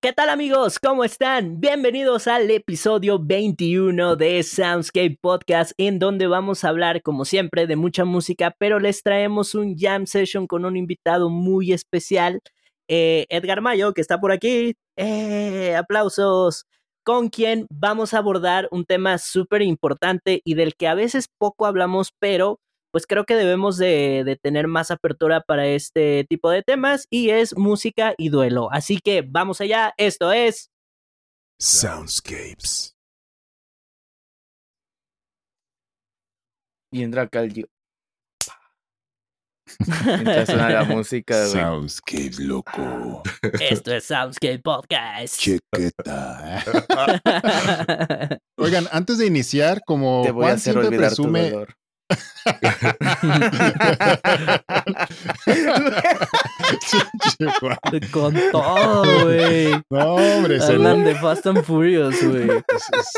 ¿Qué tal amigos? ¿Cómo están? Bienvenidos al episodio 21 de Soundscape Podcast, en donde vamos a hablar, como siempre, de mucha música, pero les traemos un jam session con un invitado muy especial, eh, Edgar Mayo, que está por aquí. ¡Eh! ¡Aplausos! Con quien vamos a abordar un tema súper importante y del que a veces poco hablamos, pero pues creo que debemos de, tener más apertura para este tipo de temas y es música y duelo. Así que vamos allá, esto es Soundscapes. Y entra Caldio. Mientras suena la música, güey. Soundscapes, loco. Esto es Soundscape Podcast. Chequeta. Oigan, antes de iniciar, como Te voy a hacer siempre olvidar tu presume, dolor. Con todo, güey. no, hombre, se, Hablan de Fast and Furious, güey.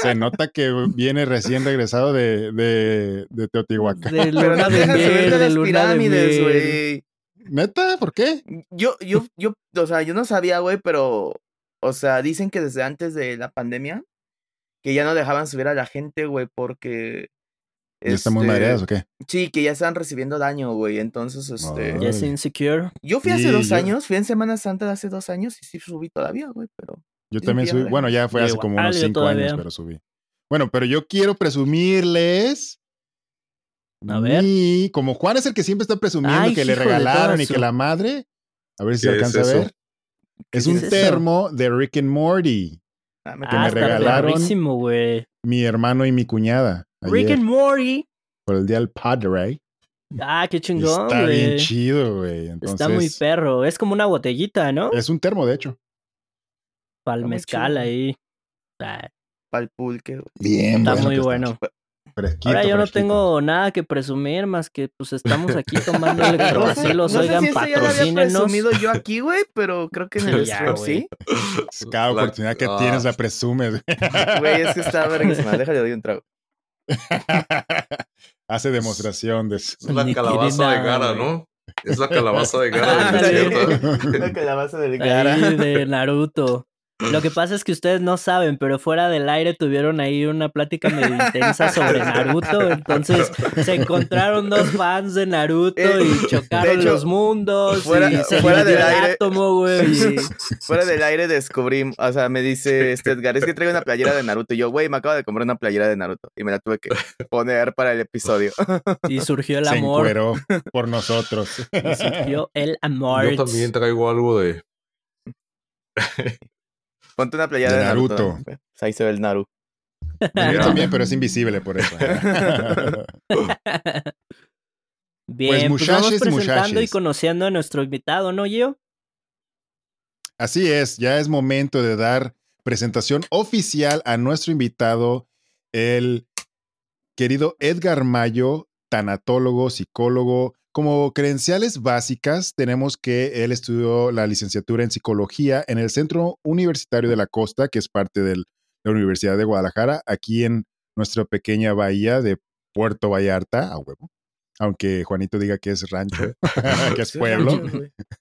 se nota que viene recién regresado de, de, de Teotihuacán. De luna de miel, de luna de pirámides, güey. ¿Neta? ¿Por qué? Yo, yo, yo, o sea, yo no sabía, güey, pero, o sea, dicen que desde antes de la pandemia, que ya no dejaban subir a la gente, güey, porque... ¿Ya están muy este, madreados o qué? Sí, que ya estaban recibiendo daño, güey, entonces, este... Ah. Ya es insecure. Yo fui hace Sí, dos yo- años, fui en Semana Santa de hace dos años y sí subí todavía, güey, pero... Yo también subí. Bueno, ya fue hace como igual, unos cinco todavía. años, pero subí. Bueno, pero yo quiero presumirles. A ver. mi- como Juan es el que siempre está presumiendo Ay, que le regalaron y que la madre. A ver si ¿Qué es alcanza a ver. Es ¿Qué un es termo de Rick and Morty. Ah, que Ah, me está regalaron. Mi hermano y mi cuñada. Rick and Morty. por el día del Padre. Ah, qué chingón, Está bien güey. chido, güey. Entonces, Está muy perro. Es como una botellita, ¿no? Es un termo, de hecho. Para el mezcal ahí. Ah, pa'l pulque, güey. Bien, está bueno muy está. bueno. Fresquito, Ahora yo no tengo nada que presumir más que pues estamos aquí tomando electrovacilos. no sé Oigan, si ya lo había patrocínenos. presumido yo aquí, güey, pero creo que en el Ya, stream güey. sí. Cada oportunidad que ah. tienes la presumes. Güey, es que está verguísima. Déjale doy un trago. Hace demostración de eso. Es la calabaza de Gara. ¿no? Es la calabaza de Gara del desierto. La calabaza del cara. Ahí de Naruto. Lo que pasa es que ustedes no saben, pero fuera del aire tuvieron ahí una plática medio intensa sobre Naruto. Entonces se encontraron dos fans de Naruto Eh, y chocaron de hecho, los mundos. fuera- y se fuera del el aire- átomo, güey. y- Fuera del aire descubrí, o sea, me dice este Edgar, es que traigo una playera de Naruto. Y yo, güey, me acabo de comprar una playera de Naruto. Y me la tuve que poner para el episodio. Y surgió el Se amor. encueró por nosotros. Y surgió el amor. Yo también traigo algo de. Ponte una playera De de, Naruto. Naruto. güey. Ahí se ve el Naru. Yo también, pero es invisible por eso. Bien, pues, vamos muchachos y presentando y muchachos. conociendo a nuestro invitado, ¿no, Gio? Así es, ya es momento de dar presentación oficial a nuestro invitado, el querido Edgar Mayo, tanatólogo, psicólogo. Como credenciales básicas, tenemos que él estudió la licenciatura en psicología en el Centro Universitario de la Costa, que es parte de la Universidad de Guadalajara, aquí en nuestra pequeña bahía de Puerto Vallarta, a huevo. Aunque Juanito diga que es rancho, que es pueblo.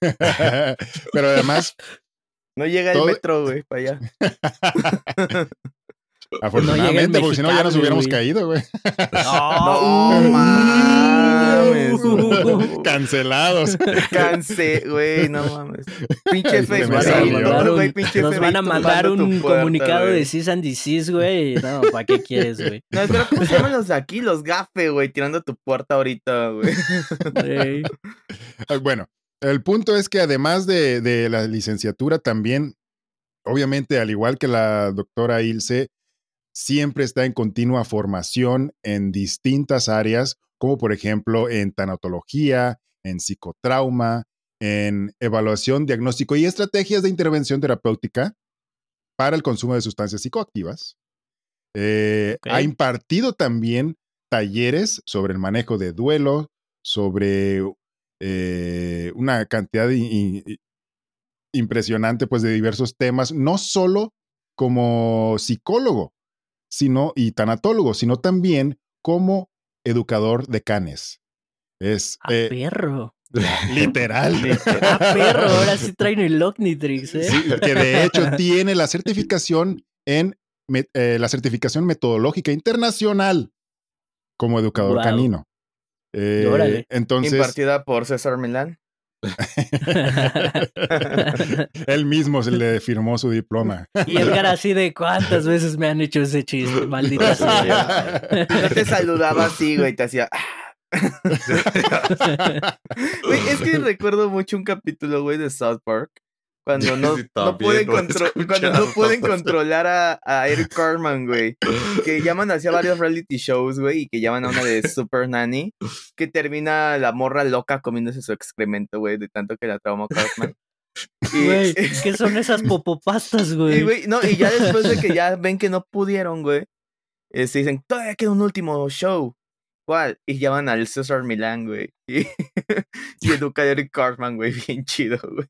Pero además, No llega el Todo- metro, güey, para allá. Afortunadamente, porque si no ya nos hubiéramos güey. caído, güey. No mames. Uh. Cancelados. Cansé, güey, no mames. Pinche. Facebook, nos van a mandar un puerta, comunicado güey. de cease and desist, güey. No, ¿para qué quieres, güey? No, espera, ¿cómo se llaman los de aquí? Los gafe, güey, tirando tu puerta ahorita, güey. Ey. Bueno, el punto es que además de, de la licenciatura también, obviamente, al igual que la doctora Ilse, siempre está en continua formación en distintas áreas, como por ejemplo en tanatología, en psicotrauma, en evaluación, diagnóstico y estrategias de intervención terapéutica para el consumo de sustancias psicoactivas. Eh. Ha impartido también talleres sobre el manejo de duelo, sobre eh, una cantidad impresionante pues, de diversos temas, no solo como psicólogo sino, y tanatólogo, sino también como educador de canes. Es, A eh, perro. Literal. Ah, perro, ahora sí traen el Omnitrix, ¿eh? Sí, que de hecho tiene la certificación en eh, la certificación metodológica internacional como educador canino. Eh, Órale. entonces, Impartida por César Milán. él mismo se le firmó su diploma. y Edgar así de cuántas veces me han hecho ese chiste, maldita sea. No te saludaba así, güey, te hacía. "Ah". Güey, es que recuerdo mucho un capítulo, güey, de South Park. Cuando no, Sí, no pueden, contro- cuando no pueden controlar a, a Eric Carman, güey. Que llaman hacia varios reality shows, güey, y que llaman a una de Super Nanny. Que termina la morra loca comiéndose su excremento, güey, de tanto que la traumó Cartman. Y, Güey, ¿qué son esas popopastas, y, güey? no, y ya después de que ya ven que no pudieron, güey, este, dicen, todavía queda un último show. ¿Cuál? Y llaman al César Milán, güey. Y, y educa a Eric Cartman, güey, bien chido, güey.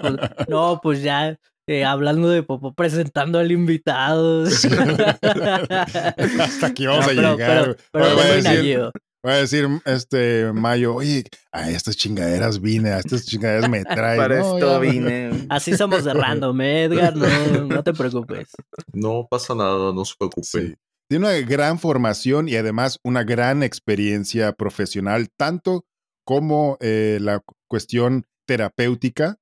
Pues, no, pues ya eh, hablando de popó, presentando al invitado. Hasta aquí vamos No, a pero- llegar. Pero, pero Oye, voy, a decir, voy a decir, este Mayo, oye, a estas chingaderas vine, a estas chingaderas me traen. Para No, esto ya, vine. Así somos de random, ¿eh, Edgar, no, no te preocupes. No pasa nada, no se preocupen. Sí. Tiene una gran formación y además una gran experiencia profesional, tanto como eh, la cu- cuestión terapéutica,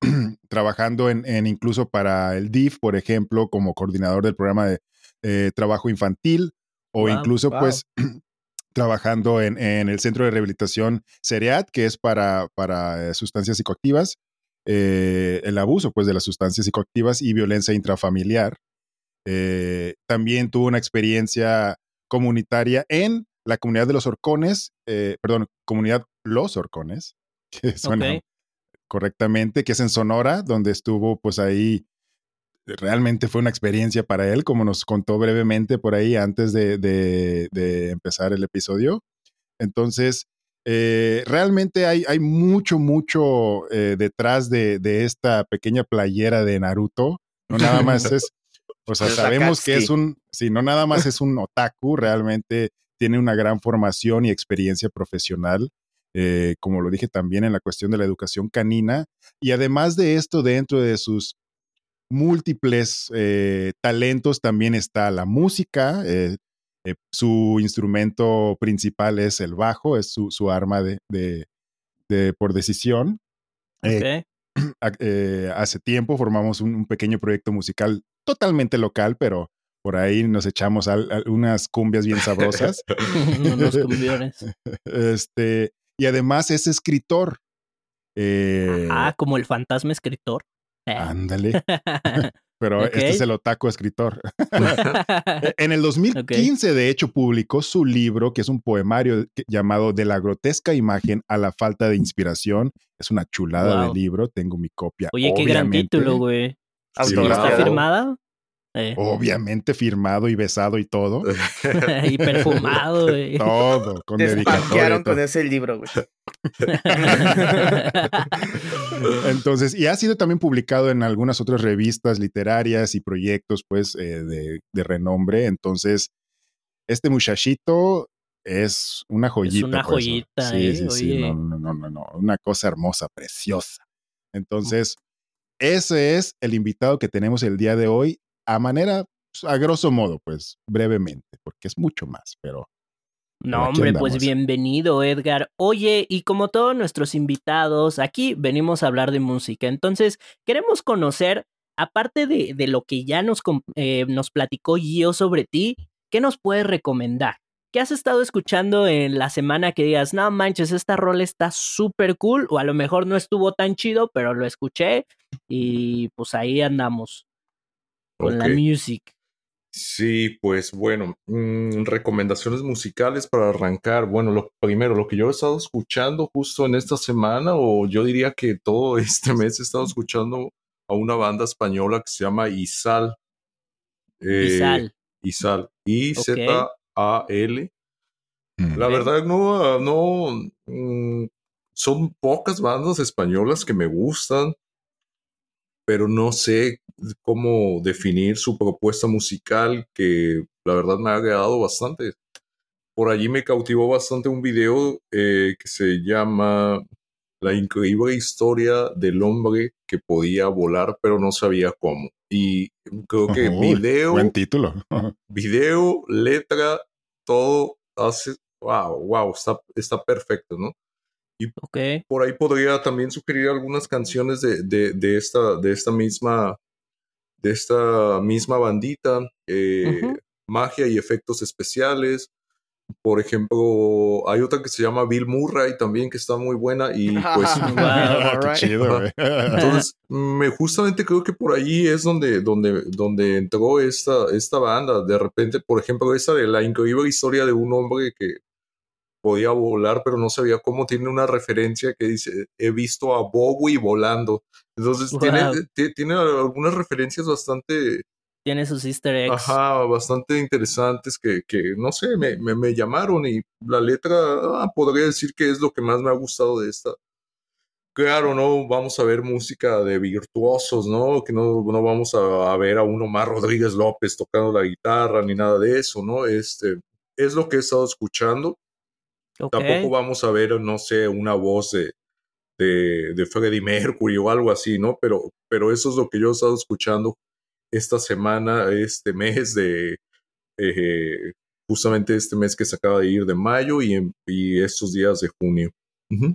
trabajando en, en incluso para el DIF, por ejemplo, como coordinador del programa de eh, trabajo infantil, o Wow, incluso wow. pues trabajando en, en el centro de rehabilitación CEREAT, que es para, para eh, sustancias psicoactivas, eh, el abuso pues de las sustancias psicoactivas y violencia intrafamiliar. Eh, también tuvo una experiencia comunitaria en la comunidad de los Orcones, eh, perdón, comunidad Los Orcones, que suena. Correctamente, que es en Sonora, donde estuvo pues ahí. Realmente fue una experiencia para él, como nos contó brevemente por ahí antes de, de- de empezar el episodio. Entonces, eh, realmente hay, hay mucho, mucho eh, detrás de, de esta pequeña playera de Naruto. No nada más es, o sea, sabemos que es un, si no nada más es un otaku, realmente tiene una gran formación y experiencia profesional, eh, como lo dije también en la cuestión de la educación canina. Y además de esto, dentro de sus múltiples eh, talentos también está la música. eh, eh, su instrumento principal es el bajo, es su, su arma de, de- de- por decisión. Ok. a- eh, hace tiempo formamos un, un pequeño proyecto musical totalmente local, pero por ahí nos echamos al- al- unas cumbias bien sabrosas. Unos cumbiones. este, y además es escritor. Eh, Ah, como el fantasma escritor. Eh. ándale. Pero este es el otaku escritor. En el 2015, de hecho, publicó su libro, que es un poemario llamado De la grotesca imagen a la falta de inspiración. Es una chulada Wow. de libro. Tengo mi copia. Oye, qué gran título, güey. Sí, ¿Está firmada? Eh, Obviamente firmado y besado y todo. y perfumado, güey. Todo, con Te dedicatoria. con ese libro, güey. Entonces, y ha sido también publicado en algunas otras revistas literarias y proyectos, pues, eh, de, de renombre. Entonces, este muchachito es una joyita. una pues, ¿no? joyita, Sí, ¿eh? sí, sí. No, no, no, no, no. Una cosa hermosa, preciosa. Entonces, ese es el invitado que tenemos el día de hoy, a manera, pues, a grosso modo, pues, brevemente, porque es mucho más, pero No, hombre, pues bienvenido, Edgar. Oye, y como todos nuestros invitados, aquí venimos a hablar de música. Entonces, queremos conocer, aparte de, de lo que ya nos, eh, nos platicó Gio sobre ti, ¿qué nos puedes recomendar? ¿Qué has estado escuchando en la semana que digas, no manches, esta rol está súper cool? O a lo mejor no estuvo tan chido, pero lo escuché y pues ahí andamos con la music. Sí, pues bueno, mm, recomendaciones musicales para arrancar. Bueno, lo primero, lo que yo he estado escuchando justo en esta semana, o yo diría que todo este mes he estado escuchando a una banda española que se llama Isal. Y Eh. Isal. I-Z-A-L. mm, La verdad, no, no. mm, son pocas bandas españolas que me gustan, pero no sé cómo definir su propuesta musical, que la verdad me ha agradado bastante. por allí me cautivó bastante un video eh, que se llama La increíble historia del hombre que podía volar pero no sabía cómo. Y creo que video, Buen título. video, letra, todo hace, wow, wow, está, está perfecto, ¿no? Por ahí podría también sugerir algunas canciones de, de, de esta, de esta misma, de esta misma bandita, eh, magia y efectos especiales. Por ejemplo, hay otra que se llama Bill Murray también que está muy buena y pues Wow. Chido, güey. entonces me justamente creo que por ahí es donde donde donde entró esta esta banda. De repente, por ejemplo, esa de la increíble historia de un hombre que podía volar pero no sabía cómo tiene una referencia que dice he visto a Bowie volando. Entonces tiene Wow. ti- tiene algunas referencias bastante Tiene sus easter eggs. Ajá, bastante interesantes que, que no sé, me, me, me llamaron y la letra, ah, podría decir que es lo que más me ha gustado de esta. Claro, no vamos a ver música de virtuosos, ¿no? Que no, no vamos a, a ver a un Omar Rodríguez López tocando la guitarra ni nada de eso, ¿no? Este, es lo que he estado escuchando. Tampoco vamos a ver, no sé, una voz de, de, de Freddie Mercury o algo así, ¿no? Pero, pero eso es lo que yo he estado escuchando esta semana, este mes de, eh, justamente este mes que se acaba de ir de mayo y, en- y estos días de junio.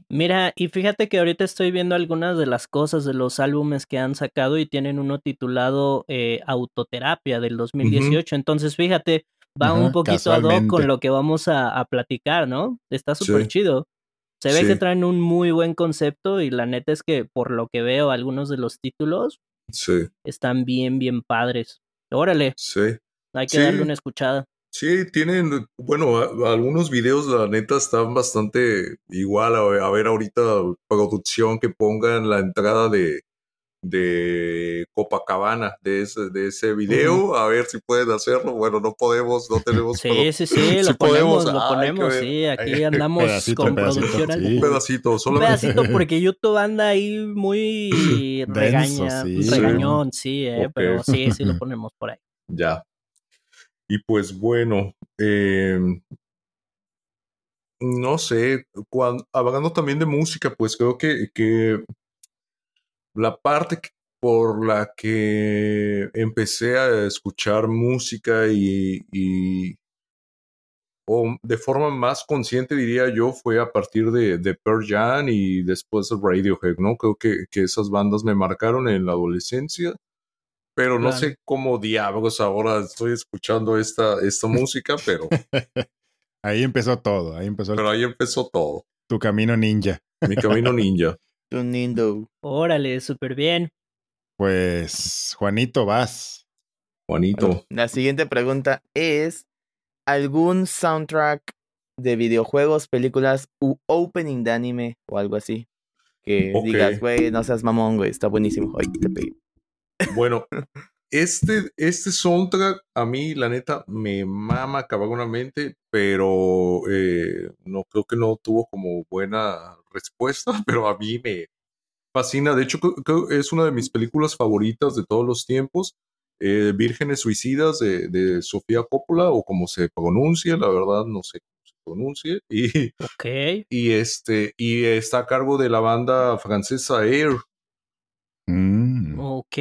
Mira, y fíjate que ahorita estoy viendo algunas de las cosas de los álbumes que han sacado y tienen uno titulado eh, Autoterapia del 2018. Entonces, fíjate, va un poquito ad hoc con lo que vamos a, a platicar, ¿no? Está súper Sí. chido. Se ve que traen un muy buen concepto y la neta es que por lo que veo, algunos de los títulos Sí, están bien, bien padres. Órale, sí. hay que darle una escuchada. Sí, tienen, bueno, a- algunos videos, la neta, están bastante igual. A a ver ahorita producción que pongan la entrada de, de Copacabana de ese, de ese video, a ver si pueden hacerlo. Bueno, no podemos, no tenemos Sí, sí, sí, lo si podemos, ponemos, lo ah, ponemos, sí, aquí andamos Pedacito, con pedacito, producción al sí. un pedacito, Un solamente. pedacito porque YouTube anda ahí muy Denso, regaña, sí. regañón, sí, eh, pero sí, sí lo ponemos por ahí. Ya. Y pues bueno, eh, no sé, cuan- hablando también de música, pues creo que, que la parte por la que empecé a escuchar música y, y- o de forma más consciente diría yo fue a partir de, de Pearl Jam y después de Radiohead, ¿no? Creo que, que esas bandas me marcaron en la adolescencia pero no Claro. sé cómo diablos ahora estoy escuchando esta, esta música, pero, Ahí empezó todo. Ahí empezó el- pero ahí empezó todo. tu camino ninja. Mi camino ninja. Tu Nindo. Órale, súper bien. Pues, Juanito, vas. Juanito. La siguiente pregunta es: ¿algún soundtrack de videojuegos, películas u opening de anime o algo así? Que digas, güey, no seas mamón, güey, está buenísimo. Ay, te pegué. Bueno, este, este soundtrack a mí, la neta, me mama cabrosamente, pero eh, no creo que no tuvo como buena respuesta, pero a mí me fascina. De hecho, creo, creo que es una de mis películas favoritas de todos los tiempos. eh, Vírgenes Suicidas de, de Sofía Coppola, o como se pronuncia, la verdad no sé cómo se pronuncie. Y, Ok. y, este, y está a cargo de la banda francesa Air. Mm. Ok.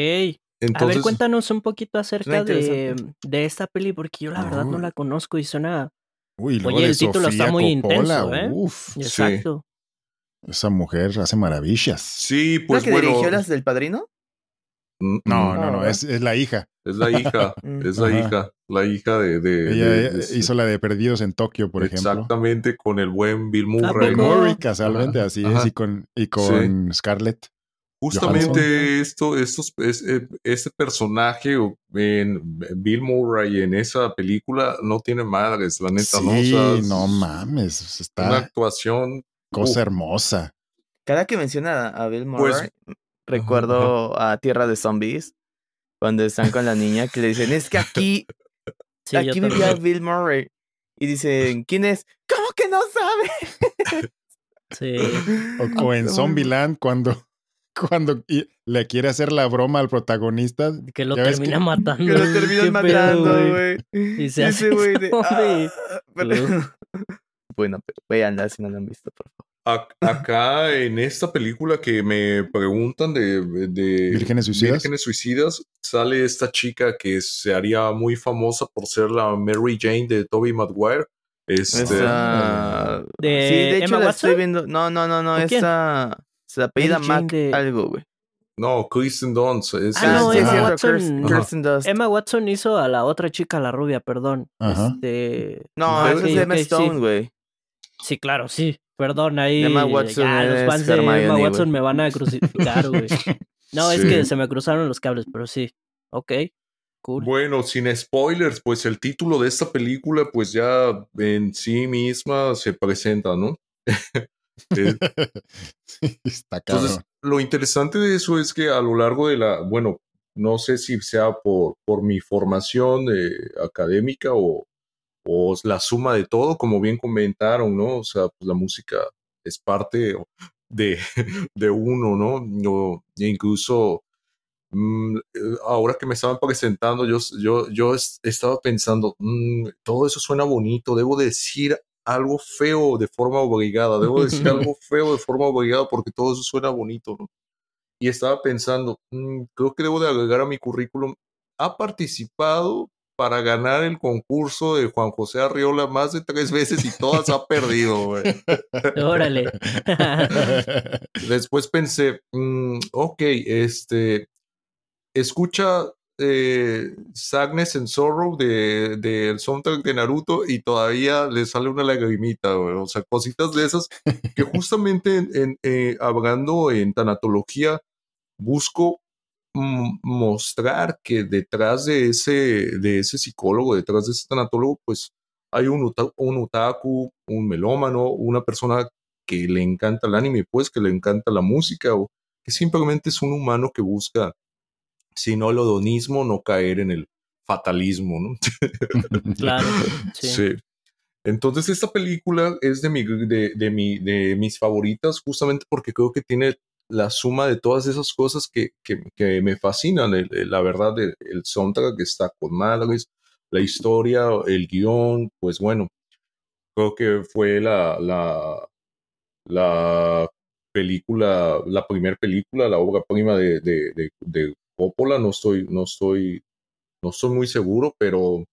A ver, cuéntanos un poquito acerca de, de esta peli, porque yo la verdad no Uy. la conozco y suena. Uy, Oye, el título está muy Coppola, intenso, ¿eh? Uf, Exacto. esa mujer hace maravillas. sí, ¿La pues que bueno. dirigió las del padrino? mm, No, no, no, Ah, es, es la hija. Es la hija, Mm. es la hija, la hija de... de- Ella de- de- hizo la de Perdidos en Tokio, por ejemplo. Exactamente, con el buen Bill ¿A Murray. ¿no? Murray, casualmente, así ajá. es, y con, y con Scarlett. Justamente esto, estos, es- eh, este personaje en Bill Murray en esa película no tiene madres, la neta, ¿no? O Sí, sea, no mames, Una actuación. cosa hermosa. Cada que menciona a Bill Pues- Murray, recuerdo a Tierra de Zombies, cuando están con la niña, que le dicen, es que aquí, Sí, aquí también. vivía Bill Murray. Y dicen, ¿quién es? ¿Cómo que no sabe? Sí. O, o en Zombieland, cuando, cuando le quiere hacer la broma al protagonista. Que lo termina que- matando. Que lo terminan matando, güey. Y se hace güey de. "Ah", pero- bueno, pero véanla si no la han visto, por favor. Ac- Acá en esta película que me preguntan de, de Vírgenes suicidas. Vírgenes Suicidas, sale esta chica que se haría muy famosa por ser la Mary Jane de Toby Maguire. Este, Esa... ¿De sí, de hecho Emma la Watson? estoy viendo. No, no, no, no. Se apellida Mac de- algo, güey. No, Kristen Dunst. es Ah, no, Emma es cierto, Watson. Kirsten-. Kirsten Dunst. Emma Watson hizo a la otra chica, la rubia, perdón. Ajá. Este. No, Ah, esa es Emma Stone, güey. Sí, claro, sí. Perdón, ahí. Emma Watson ya, los es fans de Hermione, Emma. Watson me van a crucificar, güey. No, es que se me cruzaron los cables, pero sí. Ok, cool. Bueno, sin spoilers, pues el título de esta película, pues ya en sí misma se presenta, ¿no? Eh, Está. Entonces, lo interesante de eso es que a lo largo de la, bueno, no sé si sea por, por mi formación eh, académica o, o la suma de todo, como bien comentaron, ¿no? O sea, pues la música es parte de, de uno, ¿no? Yo, incluso mm, eh, ahora que me estaban presentando, yo, yo, yo es- estaba pensando, mm, todo eso suena bonito, debo decir algo feo de forma obligada, debo decir algo feo de forma obligada porque todo eso suena bonito, ¿no? Y estaba pensando, mm, creo que debo de agregar a mi currículum, ha participado para ganar el concurso de Juan José Arriola más de tres veces y todas ha perdido, güey. Órale. Después pensé, mm, ok, este, escucha eh, Sadness and Sorrow del de, soundtrack de Naruto y todavía le sale una lagrimita. O sea, cositas de esas que justamente en, en, eh, hablando en tanatología busco mostrar que detrás de ese, de ese psicólogo, detrás de ese tanatólogo, pues hay un, uta- un otaku, un melómano, una persona que le encanta el anime, pues que le encanta la música, o que simplemente es un humano que busca, si no el odonismo, no caer en el fatalismo, ¿no? Claro. Sí. Sí. Entonces esta película es de, mi, de, de, mi, de mis favoritas justamente porque creo que tiene la suma de todas esas cosas que, que, que me fascinan. El- el- la verdad, el, el soundtrack que está con madres, la historia, el guion, pues bueno, creo que fue la, la, la película, la primera película, la obra prima de Coppola, no estoy, no estoy, no estoy muy seguro, pero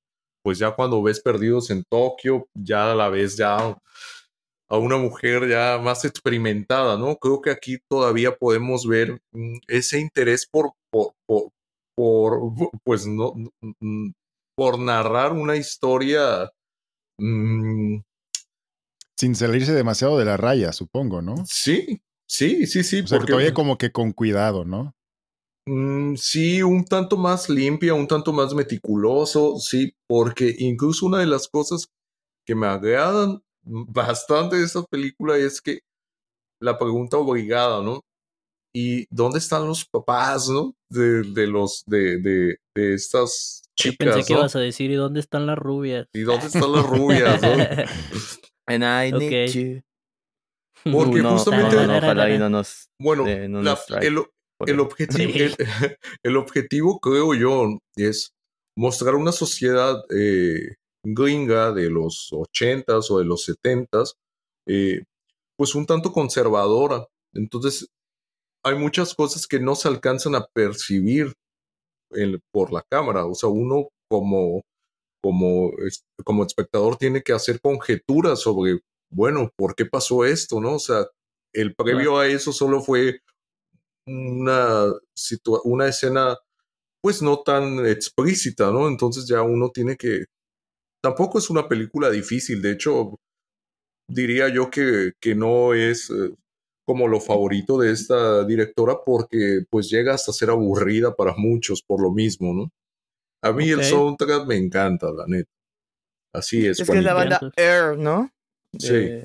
pues ya cuando ves Perdidos en Tokio, ya la ves ya a una mujer ya más experimentada, ¿no? Creo que aquí todavía podemos ver mm, ese interés por, por, por, por, pues no, por narrar una historia mm, Sin salirse demasiado de la raya, supongo, ¿no? Sí, sí, sí, sí. O sea, porque- todavía como que con cuidado, ¿no? Mm, sí, un tanto más limpia, un tanto más meticuloso, sí, porque incluso una de las cosas que me agradan bastante de esta película es que la pregunta obligada, ¿no? ¿Y dónde están los papás, ¿no? De, de los, de, de, de estas Yo chicas, pensé que ibas a decir, ¿y dónde están las rubias? ¿Y dónde están las rubias, no? And I need Ok. you. Porque Uh, no, justamente- no, no, ojalá y no nos. Bueno, la- el, el objetivo, el, el objetivo, creo yo, es mostrar una sociedad eh, gringa de los 80s o de los 70s, eh, pues un tanto conservadora. Entonces, hay muchas cosas que no se alcanzan a percibir en- por la cámara. O sea, uno como, como, como espectador tiene que hacer conjeturas sobre, bueno, ¿por qué pasó esto? ¿No? O sea, el previo a eso solo fue una, situa- una escena pues no tan explícita, ¿no? Entonces ya uno tiene que... Tampoco es una película difícil, de hecho, diría yo que, que no es eh, como lo favorito de esta directora porque pues llega hasta ser aburrida para muchos por lo mismo, ¿no? A mí el soundtrack me encanta, la neta. Así es. Es que es la banda Air, ¿no? Sí.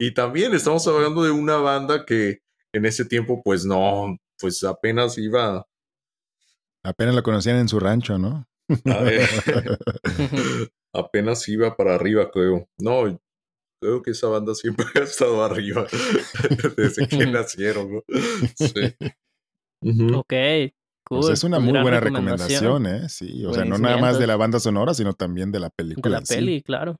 Y también estamos hablando de una banda que en ese tiempo, pues no, pues apenas iba Apenas lo conocían en su rancho, ¿no? a ver, apenas iba para arriba, creo. No, creo que esa banda siempre ha estado arriba desde que nacieron, ¿no? Sí. Ok, cool. Pues es una pues muy gran buena recomendación, ¿eh? Sí, o sea, no nada más de la banda sonora, sino también de la De película. la en sí. peli, claro.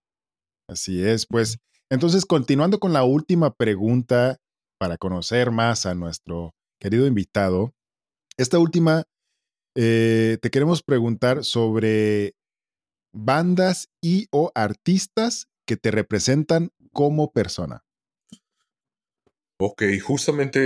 Así es, pues. Entonces, continuando con la última pregunta para conocer más a nuestro querido invitado, esta última eh, te queremos preguntar sobre bandas y o artistas que te representan como persona. Ok, justamente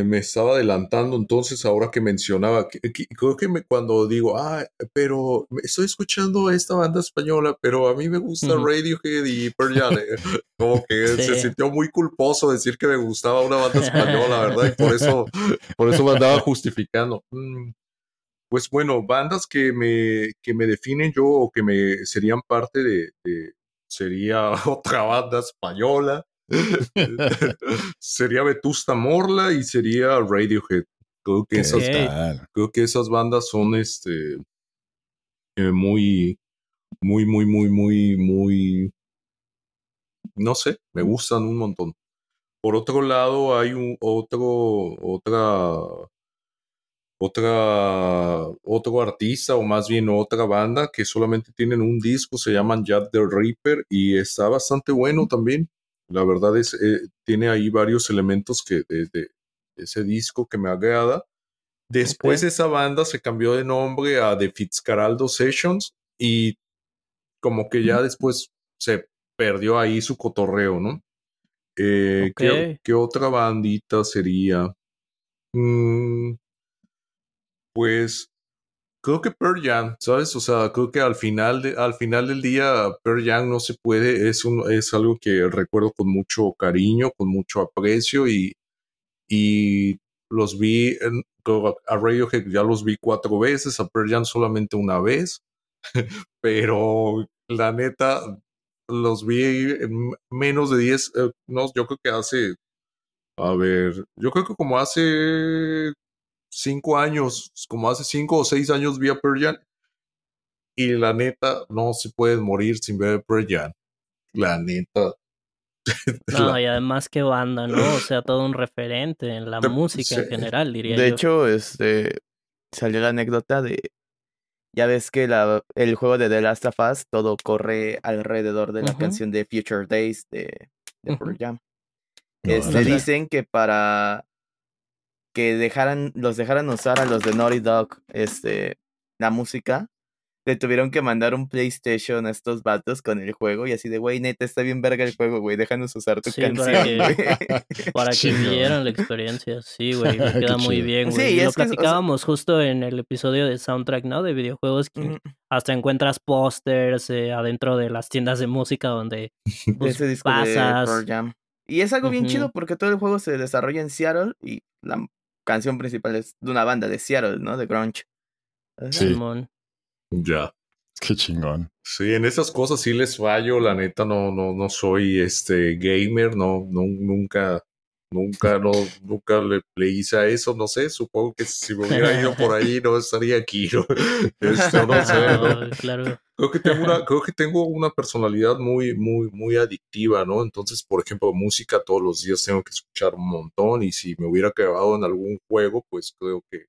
eh, me estaba adelantando entonces ahora que mencionaba, que- que- creo que me- cuando digo, ah, pero estoy escuchando esta banda española, pero a mí me gusta. Radiohead y Pearl Jam", eh, como que se sintió muy culposo decir que me gustaba una banda española, ¿verdad? Y por eso, por eso me andaba justificando. Mm, Pues bueno, bandas que me, que me definen yo o que me serían parte de, de- sería otra banda española. sería Vetusta Morla y sería Radiohead. Creo que ¿Qué esas, creo que esas bandas son este eh, muy, muy, muy, muy, muy, muy, no sé, me gustan un montón. Por otro lado, hay un otro, otra, otra, otro artista o más bien otra banda que solamente tienen un disco, se llaman Jack the Reaper y está bastante bueno también. La verdad es, eh, tiene ahí varios elementos que de, de ese disco que me agrada. Después esa banda se cambió de nombre a The Fitzcarraldo Sessions y como que ya después se perdió ahí su cotorreo, ¿no? Eh, ¿qué, qué otra bandita sería? Mm, pues creo que Pearl Jam, ¿sabes? O sea, creo que al final, al final del día Pearl Jam no se puede, es, un, es algo que recuerdo con mucho cariño, con mucho aprecio y, y los vi, en- a Radiohead ya los vi cuatro veces, a Pearl Jam solamente una vez, pero la neta los vi en menos de 10, eh, no, yo creo que hace, a ver, yo creo que como hace cinco años, como hace cinco o seis años vi a Pearl Jam y la neta no se puede morir sin ver a Pearl Jam. La neta. No, La- y además qué banda, ¿no? O sea, todo un referente en la música en general, diría De yo. hecho, este salió la anécdota de ya ves que la, el juego de The Last of Us todo corre alrededor de la canción de Future Days de, de. Pearl Jam. No, Este, dicen que para que dejaran, los dejaran usar a los de Naughty Dog, este, la música, le tuvieron que mandar un PlayStation a estos vatos con el juego y así de, güey, neta, está bien verga el juego, güey, déjanos usar tu Sí, para canción, que-. Para que vieran la experiencia, sí, güey, me Qué queda muy bien, Sí, güey. y es lo que, o sea- platicábamos justo en el episodio de soundtrack, ¿no? De videojuegos que hasta encuentras pósters eh, adentro de las tiendas de música donde de pues, ese disco de. Pearl Jam. Y es algo bien chido porque todo el juego se desarrolla en Seattle y la canción principal es de una banda de Seattle, ¿no? De grunge. Sí. Simón. ya. Qué chingón. Sí, en esas cosas sí les fallo, la neta no, no, no soy este gamer, no, no, nunca, nunca, no, nunca le, le hice a eso, no sé, supongo que si me hubiera ido por ahí no estaría aquí, ¿no? Este, no sé, claro. Creo que tengo una, creo que tengo una personalidad muy, muy, muy adictiva, ¿no? Entonces, por ejemplo, música todos los días tengo que escuchar un montón y si me hubiera quedado en algún juego, pues creo que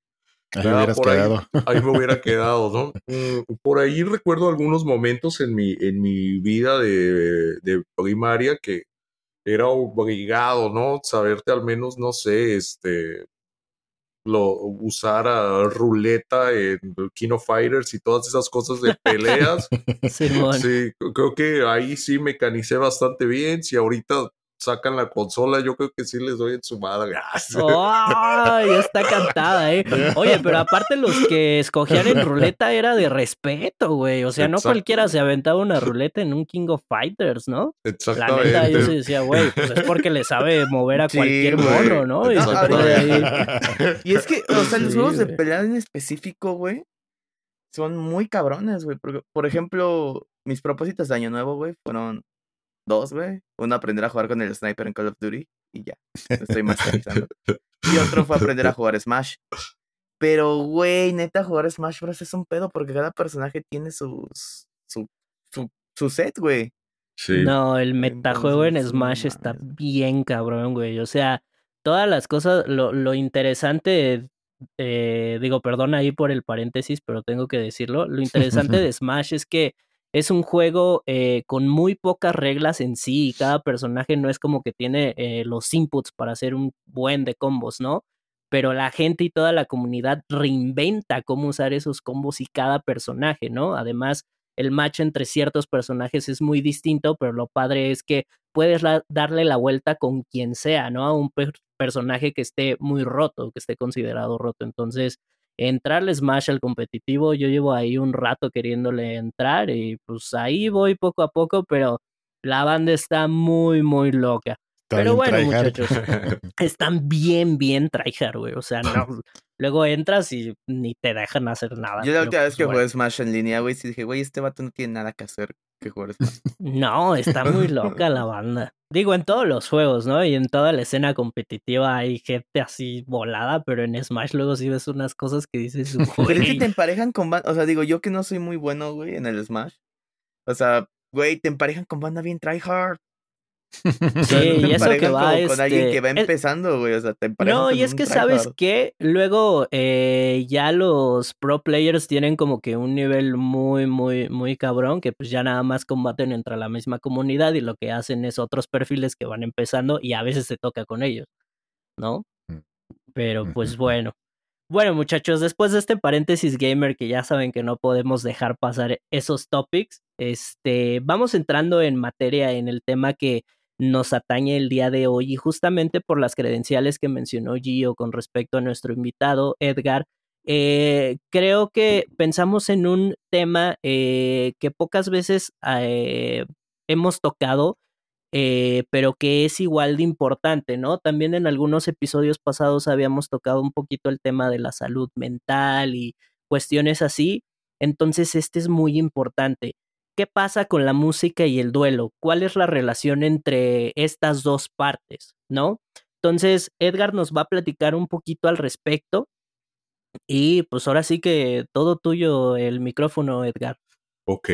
Ahí Ah, hubieras por ahí. quedado. ahí me hubiera quedado, ¿no? Mm, Por ahí recuerdo algunos momentos en mi, en mi vida de, de primaria que era obligado, ¿no? Saberte al menos, no sé, este, lo, usar a ruleta en King of Fighters y todas esas cosas de peleas. Sí, creo que ahí sí mecanicé bastante bien. Si ahorita sacan la consola, yo creo que sí les doy en su madre. ¡Ay! está cantada, ¿eh? Oye, pero aparte los que escogían en ruleta era de respeto, güey. O sea, no Exacto. cualquiera se aventaba una ruleta en un King of Fighters, ¿no? La Exactamente. neta, yo sí decía, güey, pues es porque le sabe mover a Sí, cualquier güey. mono, ¿no? Y se. Y es que, o sea, los Sí, juegos de pelea en específico, güey, son muy cabrones, güey. Porque, por ejemplo, mis propósitos de año nuevo, güey, fueron dos, güey. Uno, aprender a jugar con el sniper en Call of Duty y ya, estoy masterizando. y otro fue aprender a jugar Smash. Pero, güey, neta, jugar Smash Bros. es un pedo porque cada personaje tiene sus, su, su, su set, güey. Sí. No, el metajuego en Entonces, Smash no está bien cabrón, güey. O sea, todas las cosas, lo, lo interesante, eh, digo, perdón ahí por el paréntesis, pero tengo que decirlo. Lo interesante de Smash es que es un juego eh, con muy pocas reglas en sí y cada personaje no es como que tiene eh, los inputs para hacer un buen de combos, ¿no? Pero la gente y toda la comunidad reinventa cómo usar esos combos y cada personaje, ¿no? Además, el match entre ciertos personajes es muy distinto, pero lo padre es que puedes darle la vuelta con quien sea, ¿no? A un per- personaje que esté muy roto, que esté considerado roto. Entonces, entrarle Smash al competitivo, yo llevo ahí un rato queriéndole entrar y pues ahí voy poco a poco, pero la banda está muy, muy loca. Está Pero bueno, muchachos, están bien, bien tryhard, güey. O sea, no. Luego entras y ni te dejan hacer nada. Yo la última vez pues, que bueno. jugué Smash en línea, güey, sí dije, güey, este vato no tiene nada que hacer que jugar Smash. No, está muy loca la banda. Digo, en todos los juegos, ¿no? Y en toda la escena competitiva hay gente así volada, pero en Smash luego sí ves unas cosas que dices, Pero es que güey. te emparejan con banda, o sea, digo, yo que no soy muy bueno, güey, en el Smash. O sea, güey, te emparejan con banda bien tryhard. Sí, y eso que va, como con alguien que va este, es- empezando, güey, o sea, te No, con y es que sabes que luego eh, ya los pro players tienen como que un nivel muy, muy, muy cabrón, que pues ya nada más combaten entre la misma comunidad y lo que hacen es otros perfiles que van empezando y a veces se toca con ellos, ¿no? Mm. Pero pues bueno. Bueno, muchachos, después de este paréntesis gamer que ya saben que no podemos dejar pasar esos topics, este, vamos entrando en materia en el tema que nos atañe el día de hoy y justamente por las credenciales que mencionó Gio con respecto a nuestro invitado Edgar, eh, creo que pensamos en un tema eh, que pocas veces eh, hemos tocado, pero que es igual de importante, ¿no? También en algunos episodios pasados habíamos tocado un poquito el tema de la salud mental y cuestiones así, entonces este es muy importante. ¿Qué pasa con la música y el duelo? ¿Cuál es la relación entre estas dos partes, no? Entonces, Edgar nos va a platicar un poquito al respecto. Y pues ahora sí que todo tuyo el micrófono, Edgar. Ok.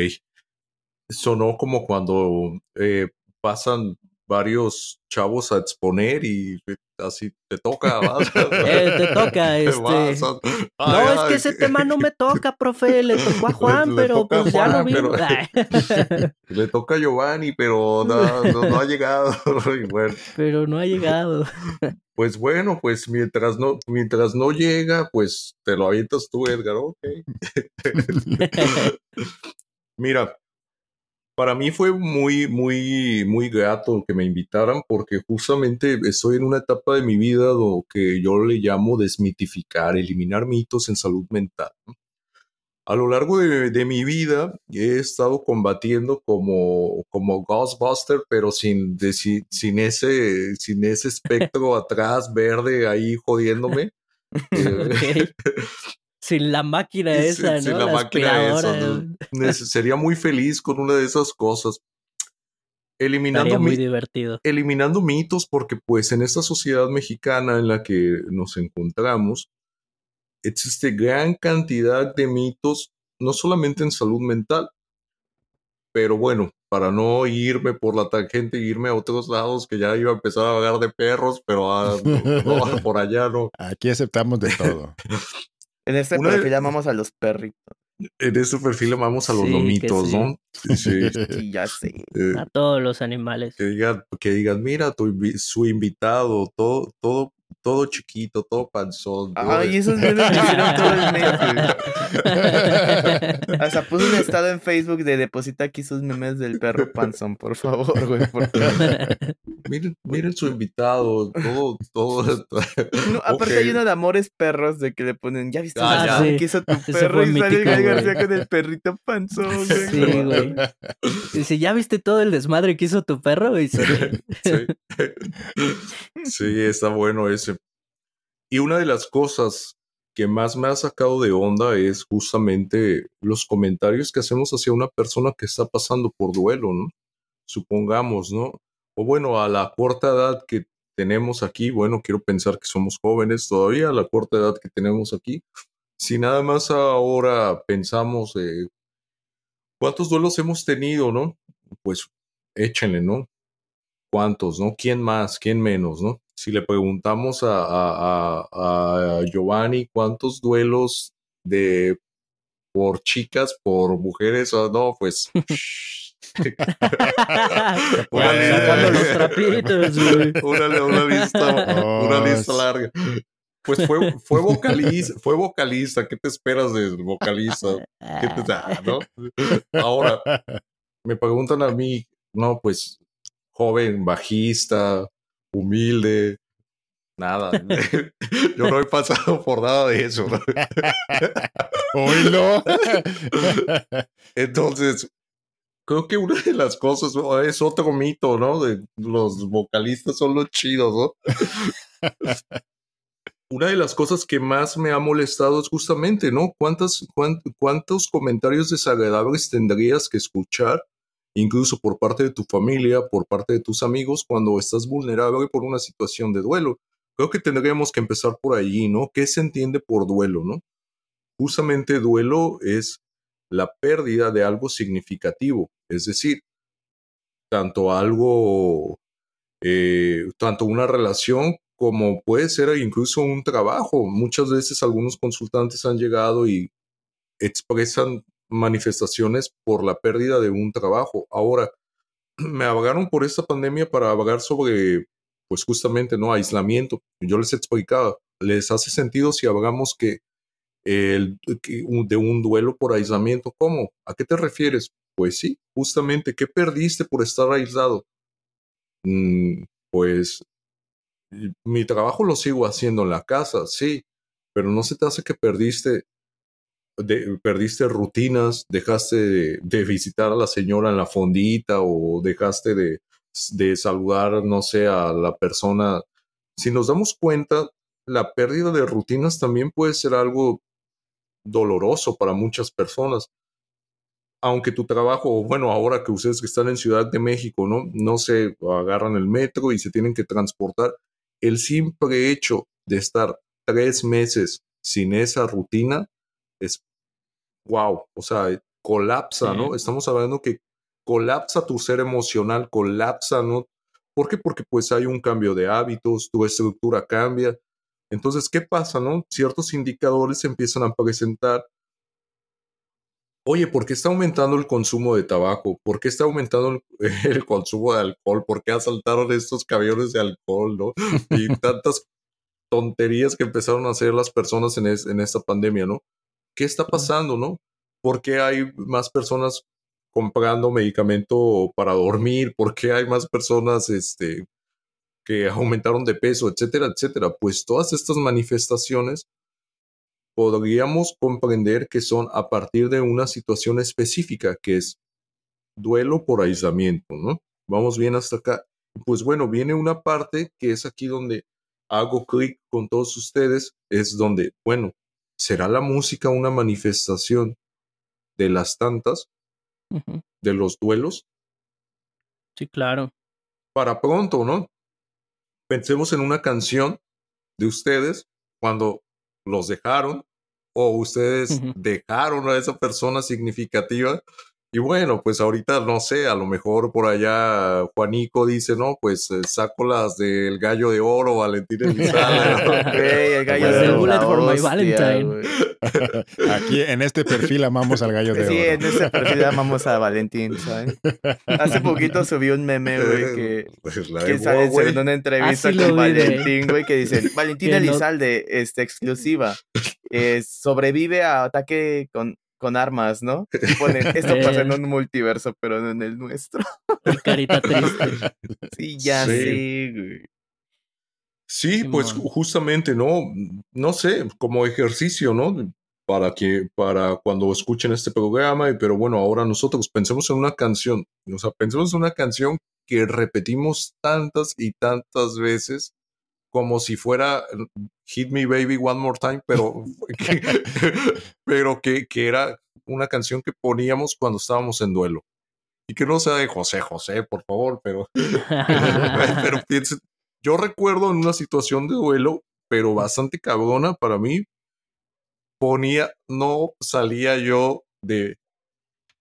Sonó como cuando eh, pasan varios chavos a exponer y eh, así te toca, vas. Eh, te toca, este. Vas, No, ay, es que ay, ese tema no me toca, profe, le tocó a Juan, le pero pues ya lo vi. pero- Le toca a Giovanni, pero no, no- no ha llegado. Bueno, pero no ha llegado. pues bueno, pues mientras no, mientras no llega, pues te lo avientas tú, Edgar. Ok. Mira, para mí fue muy, muy, muy grato que me invitaran porque justamente estoy en una etapa de mi vida lo que yo le llamo desmitificar, eliminar mitos en salud mental. A lo largo de, de mi vida he estado combatiendo como, como Ghostbuster, pero sin, de- sin, sin ese, sin ese espectro atrás verde ahí jodiéndome. Eh. Sin la máquina esa, sí, ¿no? la máquina esa, Sería muy feliz con una de esas cosas. Eliminando, muy mi- divertido. eliminando mitos, porque pues en esta sociedad mexicana en la que nos encontramos, existe gran cantidad de mitos, no solamente en salud mental, pero bueno, para no irme por la tangente e irme a otros lados, que ya iba a empezar a hablar de perros, pero ah, no, no, por allá no. Aquí aceptamos de todo. En este Una de- perfil llamamos a los perritos. En ese perfil llamamos a los Sí, lomitos, sí. ¿no? Sí, sí. Sí, ya sé. Eh, A todos los animales. que digan, que digan, mira, tu, su invitado, todo, todo, todo chiquito, todo panzón. Ay, esos memes me hicieron todo el mes. Hasta puse un estado en Facebook de deposita aquí sus memes del perro panzón, por favor, güey. miren, miren su invitado, todo, todo. No, aparte hay uno de amores perros de que le ponen, ¿ya viste Ah, el ya. desmadre Sí. que hizo tu perro? Y sale mítico, güey. García con el perrito panzón, güey. Sí, güey. Dice, ¿ya viste todo el desmadre que hizo tu perro? Y se- sí. Sí, está bueno Y una de las cosas que más me ha sacado de onda es justamente los comentarios que hacemos hacia una persona que está pasando por duelo, ¿no? Supongamos, ¿no? O bueno, a la corta edad que tenemos aquí, bueno, quiero pensar que somos jóvenes todavía, a la corta edad que tenemos aquí. Si nada más ahora pensamos, eh, ¿cuántos duelos hemos tenido, no? Pues échenle, ¿no? ¿Cuántos, no? ¿Quién más? ¿Quién menos, no? Si le preguntamos a, a, a, a Giovanni cuántos duelos de por chicas, por mujeres, o no, pues. una, lista, los trapitos, una, una, lista, una lista larga. Pues fue, fue vocalista, fue vocalista. ¿Qué te esperas del vocalista? ¿Qué te da, no? Ahora, me preguntan a mí, no, pues, joven, bajista, humilde, nada. Yo no he pasado por nada de eso. ¿no? Oílo. Entonces, creo que una de las cosas es otro mito, ¿no? De los vocalistas son los chidos, ¿no? una de las cosas que más me ha molestado es justamente, ¿no? ¿Cuántas, ¿Cuántos comentarios desagradables tendrías que escuchar, incluso por parte de tu familia, por parte de tus amigos, cuando estás vulnerable por una situación de duelo? Creo que tendríamos que empezar por allí, ¿no? ¿Qué se entiende por duelo, ¿no? Justamente duelo es la pérdida de algo significativo, es decir, tanto algo, eh, tanto una relación como puede ser incluso un trabajo. Muchas veces algunos consultantes han llegado y expresan manifestaciones por la pérdida de un trabajo. Ahora, me abogaron por esta pandemia para abogar sobre, pues justamente, ¿no? Aislamiento. Yo les explicaba, les hace sentido si hablamos que, el, de un duelo por aislamiento. ¿Cómo? ¿A qué te refieres? Pues sí, justamente, ¿qué perdiste por estar aislado? Mm, pues mi trabajo lo sigo haciendo en la casa, sí, pero no se te hace que perdiste, perdiste rutinas, dejaste de, visitar a la señora en la fondita o dejaste de, de saludar, no sé, a la persona. Si nos damos cuenta, la pérdida de rutinas también puede ser algo doloroso para muchas personas. Aunque tu trabajo, bueno, ahora que ustedes que están en Ciudad de México, ¿no? No se agarran el metro y se tienen que transportar, el simple hecho de estar tres meses sin esa rutina es wow, o sea, colapsa, ¿no? Estamos hablando que colapsa tu ser emocional, colapsa, ¿no? ¿Por qué? Porque pues hay un cambio de hábitos, tu estructura cambia. Entonces, ¿qué pasa, no? Ciertos indicadores empiezan a presentar oye, ¿por qué está aumentando el consumo de tabaco? ¿Por qué está aumentando el, consumo de alcohol? ¿Por qué asaltaron estos camiones de alcohol, no? Y tantas tonterías que empezaron a hacer las personas en, en esta pandemia, ¿no? ¿Qué está pasando, no? ¿Por qué hay más personas comprando medicamento para dormir? ¿Por qué hay más personas este, que aumentaron de peso, etcétera, etcétera? Pues todas estas manifestaciones podríamos comprender que son a partir de una situación específica, que es duelo por aislamiento, ¿no? Vamos bien hasta acá. Pues bueno, viene una parte que es aquí donde hago clic con todos ustedes, es donde, bueno, ¿será la música una manifestación de las tantas, de los duelos? Sí, claro. Para pronto, ¿no? Pensemos en una canción de ustedes cuando los dejaron o ustedes dejaron a esa persona significativa. Y bueno, pues ahorita no sé, a lo mejor por allá Juanico dice, no, pues eh, saco las del gallo de oro, Valentín Elizalde. el gallo de oro. Aquí en este perfil amamos al gallo de oro. Sí, en este perfil amamos a Valentín, ¿sabes? Hace poquito subí un meme, güey, que, pues que sale en una entrevista con Valentín, güey, que dice, Valentín Elizalde, este, exclusiva, eh, sobrevive a ataque con con armas, ¿no? Y ponen, esto pasa en un multiverso, pero no en el nuestro. carita triste. Sí, ya sí. güey. Sí, pues justamente, ¿no? No sé, como ejercicio, ¿no? Para que, para cuando escuchen este programa, pero bueno, ahora nosotros pensemos en una canción, o sea, pensemos en una canción que repetimos tantas y tantas veces como si fuera Hit Me Baby One More Time, pero, que, pero que, que, era una canción que poníamos cuando estábamos en duelo. Y que no sea de José José, por favor, pero, pero piensen, yo recuerdo en una situación de duelo, pero bastante cabrona para mí, ponía, no salía yo de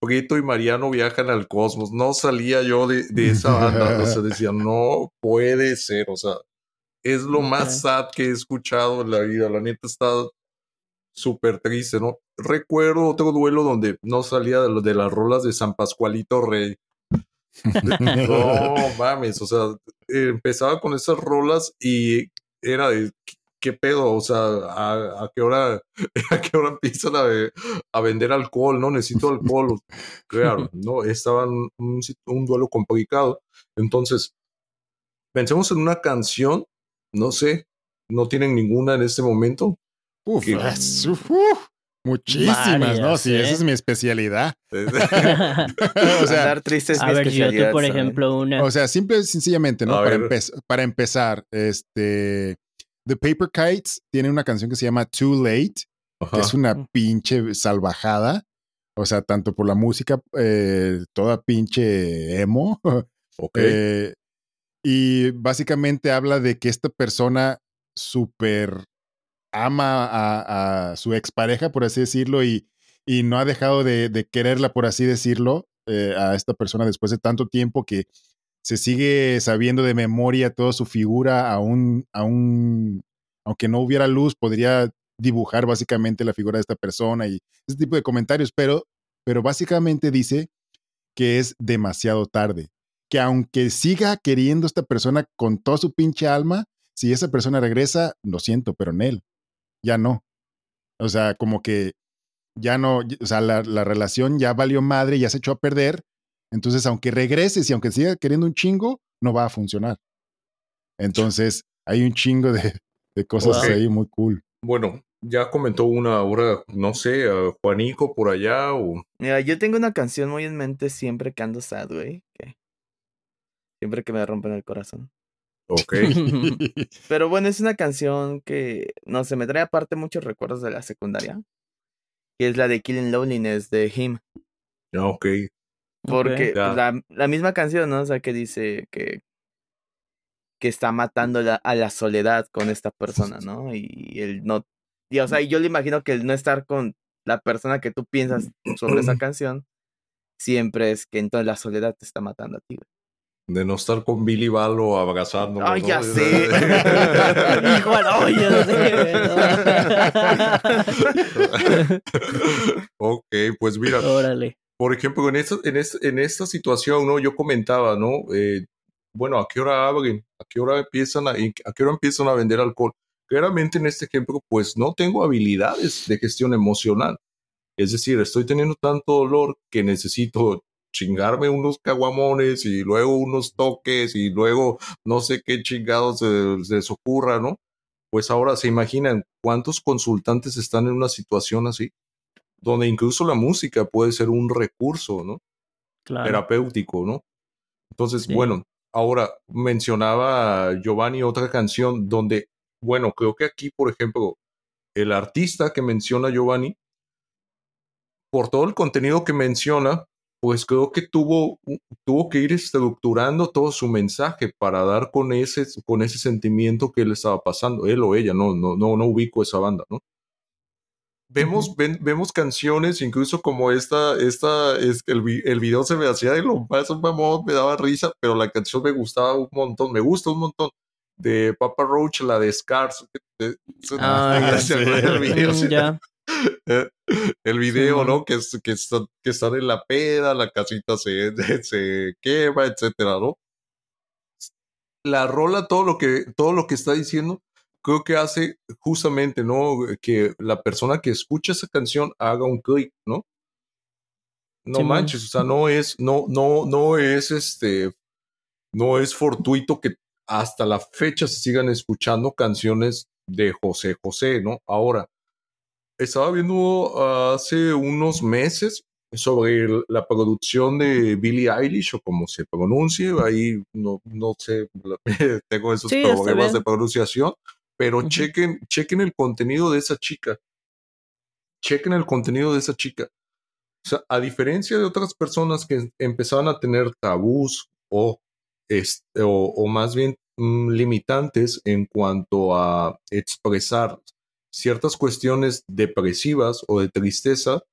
Prieto y Mariano viajan al cosmos. No salía yo de, de esa banda. o sea, decía, no puede ser. O sea, es lo más sad que he escuchado en la vida. La neta está súper triste, ¿no? Recuerdo otro duelo donde no salía de, lo, de las rolas de San Pascualito Rey. no mames, o sea, empezaba con esas rolas y era de qué pedo, o sea, a, qué hora, a qué hora empiezan a, a, vender alcohol, ¿no? Necesito alcohol. Claro, no, estaba un, un duelo complicado. Entonces, pensemos en una canción, no sé, no tienen ninguna en este momento. Uf, muchísimas, ¿no? Sí, esa ¿eh? es mi especialidad. o sea, dar tristes a ver, yo por ejemplo, una. O sea, simple y sencillamente, ¿no? Para, para, empezar, este. The Paper Kites tiene una canción que se llama Too Late, que es una pinche salvajada. O sea, tanto por la música, eh, toda pinche emo. Ok. Eh, y básicamente habla de que esta persona súper ama a, su expareja, por así decirlo, y, y no ha dejado de, quererla, por así decirlo, eh, a esta persona después de tanto tiempo que se sigue sabiendo de memoria toda su figura, aún, aún, aunque no hubiera luz, podría dibujar básicamente la figura de esta persona y ese tipo de comentarios, pero, pero básicamente dice que es demasiado tarde, que aunque siga queriendo a esta persona con toda su pinche alma, si esa persona regresa, lo siento, pero en él, ya no. O sea, como que ya no, o sea, la, relación ya valió madre, ya se echó a perder. Entonces, aunque regreses y aunque siga queriendo un chingo, no va a funcionar. Entonces, hay un chingo de, cosas ahí muy cool. Bueno, ya comentó una ahora, no sé, Juanico por allá o... Mira, yo tengo una canción muy en mente siempre que ando sad, güey. Siempre que me rompen el corazón. Ok. Pero bueno, es una canción que, no sé, me trae aparte muchos recuerdos de la secundaria. Que es la de Killing Loneliness de Him. Ok. Porque la, la, misma canción, ¿no? O sea, que dice que, que está matando a la soledad con esta persona, ¿no? Y él no. Y, o sea, yo le imagino que el no estar con la persona que tú piensas sobre esa canción siempre es que entonces la soledad te está matando a ti de no estar con Billy Balo abrazando. Ay, ya sé. ok, pues mira. Órale. Por ejemplo, en esta, en esta, en esta situación, ¿no? Yo comentaba, ¿no? Eh, bueno, ¿a qué hora abren? ¿A qué hora empiezan a, a qué hora empiezan a vender alcohol? Claramente en este ejemplo, pues no tengo habilidades de gestión emocional. Es decir, estoy teniendo tanto dolor que necesito chingarme unos caguamones y luego unos toques y luego no sé qué chingados se, les ocurra, ¿no? Pues ahora se imaginan cuántos consultantes están en una situación así, donde incluso la música puede ser un recurso, ¿no? Terapéutico, ¿no? Entonces, bueno, ahora mencionaba Giovanni otra canción donde, bueno, creo que aquí, por ejemplo, el artista que menciona Giovanni, por todo el contenido que menciona, pues creo que tuvo, tuvo que ir estructurando todo su mensaje para dar con ese, con ese sentimiento que él estaba pasando, él o ella, no, no, no, no ubico esa banda, ¿no? Vemos, vemos canciones, incluso como esta, esta, es, el, el video se me hacía de lo más mamón, me daba risa, pero la canción me gustaba un montón, me gusta un montón. De Papa Roach, la de Scars. Ah, ya. el video, ¿no? Que, que, está, que están en la peda, la casita se, se quema, etcétera, ¿no? La rola, todo lo que, todo lo que está diciendo, creo que hace justamente, ¿no? Que la persona que escucha esa canción haga un clic, ¿no? No manches, o sea, no es, no, no, no es este, no es fortuito que hasta la fecha se sigan escuchando canciones de José José, ¿no? Ahora, estaba viendo hace unos meses sobre la producción de Billie Eilish o como se pronuncie, ahí no, no sé, tengo esos problemas de pronunciación, pero chequen, chequen el contenido de esa chica. Chequen el contenido de esa chica. O sea, a diferencia de otras personas que empezaban a tener tabús o, este, o más bien mm, limitantes en cuanto a expresar ciertas cuestiones depresivas o de tristeza,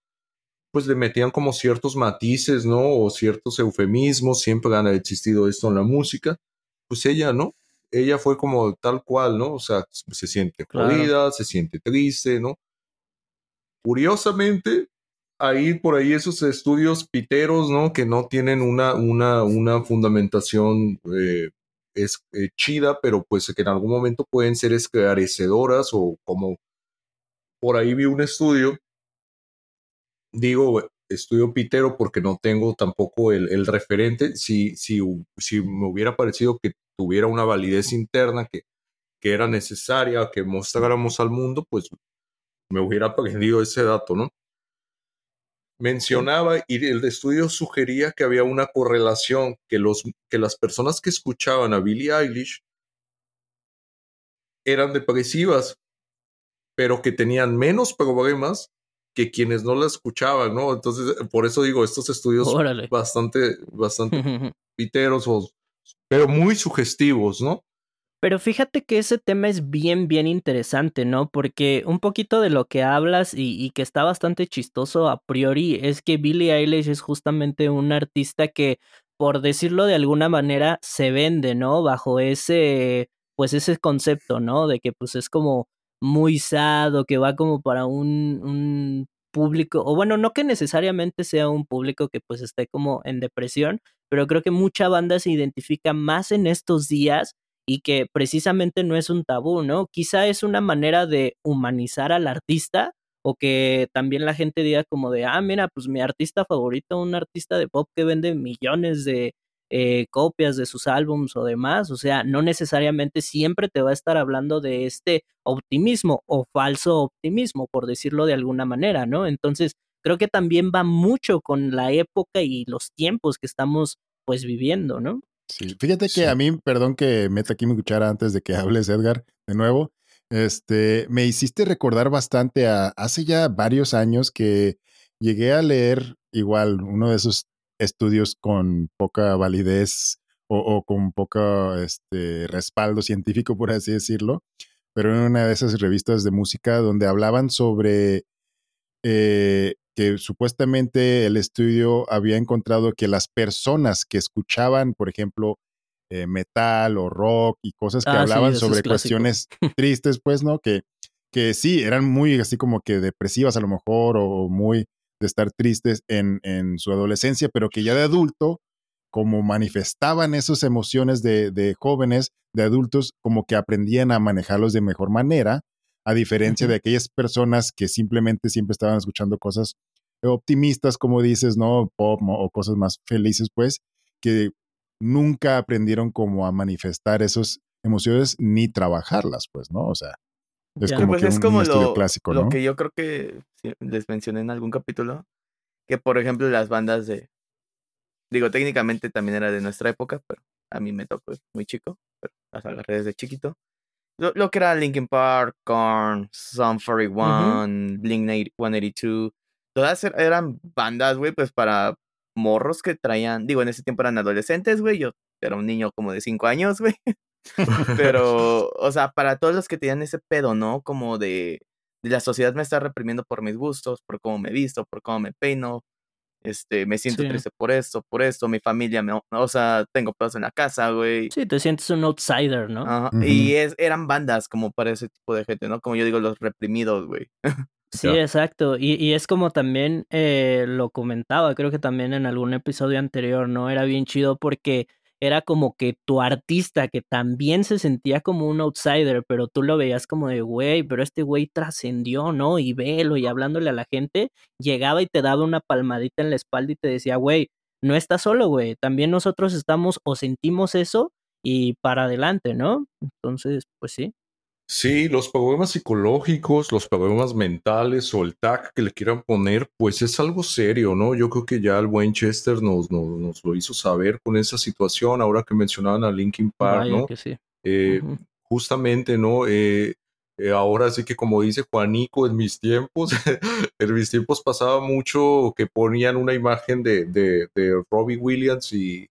pues le metían como ciertos matices, ¿no? O ciertos eufemismos, siempre han existido esto en la música. Pues ella, ¿no? Ella fue como tal cual, ¿no? O sea, se siente jodida, se siente triste, ¿no? Curiosamente, ahí por ahí esos estudios piteros, ¿no? Que no tienen una, una, una fundamentación eh, es, eh, chida, pero pues que en algún momento pueden ser esclarecedoras o como por ahí vi un estudio digo estudio pitero porque no tengo tampoco el, referente. Si, si, si me hubiera parecido que tuviera una validez interna que, que era necesaria, que mostráramos al mundo, pues me hubiera aprendido ese dato, ¿no? Mencionaba y el estudio sugería que había una correlación, que, los, que las personas que escuchaban a Billie Eilish eran depresivas, pero que tenían menos problemas que quienes no la escuchaban, ¿no? Entonces, por eso digo, estos estudios bastante, bastante piteros, pero muy sugestivos, ¿no? Pero fíjate que ese tema es bien, bien interesante, ¿no? Porque un poquito de lo que hablas y, y, que está bastante chistoso a priori es que Billie Eilish es justamente un artista que, por decirlo de alguna manera, se vende, ¿no? Bajo ese, pues ese concepto, ¿no? De que pues es como muy sad o que va como para un, un público, o bueno, no que necesariamente sea un público que pues esté como en depresión, pero creo que mucha banda se identifica más en estos días y que precisamente no es un tabú, ¿no? Quizá es una manera de humanizar al artista o que también la gente diga como de, ah, mira, pues mi artista favorito, un artista de pop que vende millones de, eh, copias de sus álbums o demás, o sea, no necesariamente siempre te va a estar hablando de este optimismo o falso optimismo, por decirlo de alguna manera, ¿no? Entonces, creo que también va mucho con la época y los tiempos que estamos pues viviendo, ¿no? Sí, fíjate que a mí, perdón que meta aquí mi cuchara antes de que hables, Edgar, de nuevo, este, me hiciste recordar bastante a hace ya varios años que llegué a leer igual uno de esos estudios con poca validez o, con poco este, respaldo científico, por así decirlo, pero en una de esas revistas de música donde hablaban sobre eh, que supuestamente el estudio había encontrado que las personas que escuchaban, por ejemplo, eh, metal o rock y cosas que ah, hablaban sobre cuestiones tristes, pues, ¿no? Que, que sí, eran muy así como que depresivas a lo mejor o muy de estar tristes en, en, su adolescencia, pero que ya de adulto, como manifestaban esas emociones de, de, jóvenes, de adultos, como que aprendían a manejarlos de mejor manera, a diferencia de aquellas personas que simplemente siempre estaban escuchando cosas optimistas, como dices, ¿no? Pop o cosas más felices, pues, que nunca aprendieron como a manifestar esas emociones ni trabajarlas, pues, ¿no? O sea, es como, pues es como lo, clásico, lo que yo creo que les mencioné en algún capítulo, que por ejemplo las bandas de, digo, técnicamente también era de nuestra época, pero a mí me tocó muy chico, pero las agarré desde chiquito. Lo, que era Linkin Park, Korn, Sum 41, Blink 182, todas er, eran bandas, güey, pues para morros que traían, digo, en ese tiempo eran adolescentes, güey, yo era un niño como de 5 años, güey. Pero, o sea, para todos los que tenían ese pedo, ¿no? Como de, la sociedad me está reprimiendo por mis gustos, por cómo me visto, por cómo me peino. Este, me siento triste por esto, por esto, mi familia me, o sea, tengo pedos en la casa, güey. Sí, te sientes un outsider, ¿no? Y es, eran bandas como para ese tipo de gente, ¿no? Como yo digo, los reprimidos, güey. Sí, exacto. Y, y, es como también eh, lo comentaba, creo que también en algún episodio anterior, ¿no? Era bien chido porque era como que tu artista que también se sentía como un outsider, pero tú lo veías como de, güey, pero este güey trascendió, ¿no? Y velo y hablándole a la gente, llegaba y te daba una palmadita en la espalda y te decía, güey, no estás solo, güey, también nosotros estamos o sentimos eso y para adelante, ¿no? Entonces, pues sí. Sí, los problemas psicológicos, los problemas mentales o el tag que le quieran poner, pues es algo serio, ¿no? Yo creo que ya el buen Chester nos, nos, lo hizo saber con esa situación, ahora que mencionaban a Linkin Park, ¿no? Eh, justamente, ¿no? Eh, eh, ahora sí que como dice Juanico, en mis tiempos, en mis tiempos pasaba mucho que ponían una imagen de, de, de Robbie Williams y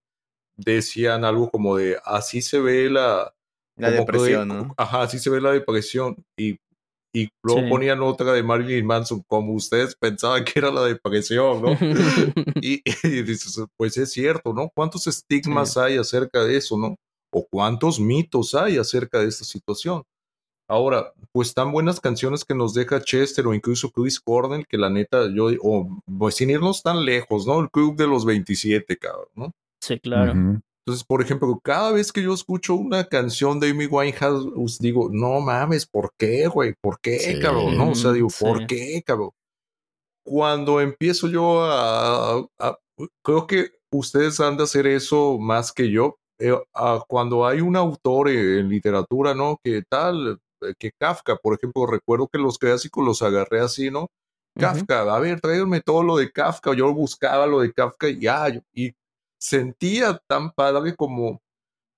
decían algo como de así se ve la la depresión, ¿no? Ajá, así se ve la depresión. Y y luego Sí. ponían otra de Marilyn Manson, como ustedes pensaban que era la depresión, ¿no? y, y dices, pues es cierto, ¿no? ¿Cuántos estigmas hay acerca de eso, ¿no? O cuántos mitos hay acerca de esta situación. Ahora, pues tan buenas canciones que nos deja Chester o incluso Chris Cornell, que la neta, yo, o pues sin irnos tan lejos, ¿no? El club de los 27, cabrón, ¿no? Sí, claro. Ujú. Entonces, por ejemplo, cada vez que yo escucho una canción de Amy Winehouse, digo, no mames, ¿por qué, güey? ¿Por qué, Sí. cabrón? No, o sea, digo, Sí. ¿por qué, cabrón? Cuando empiezo yo a, a- creo que ustedes han de hacer eso más que yo. eh, a- cuando hay un autor en literatura, ¿no? Que tal, eh, que Kafka, por ejemplo, recuerdo que los clásicos los agarré así, ¿no? Kafka, a ver, tráiganme todo lo de Kafka. Yo buscaba lo de Kafka y ya, yo- y sentía tan padre como,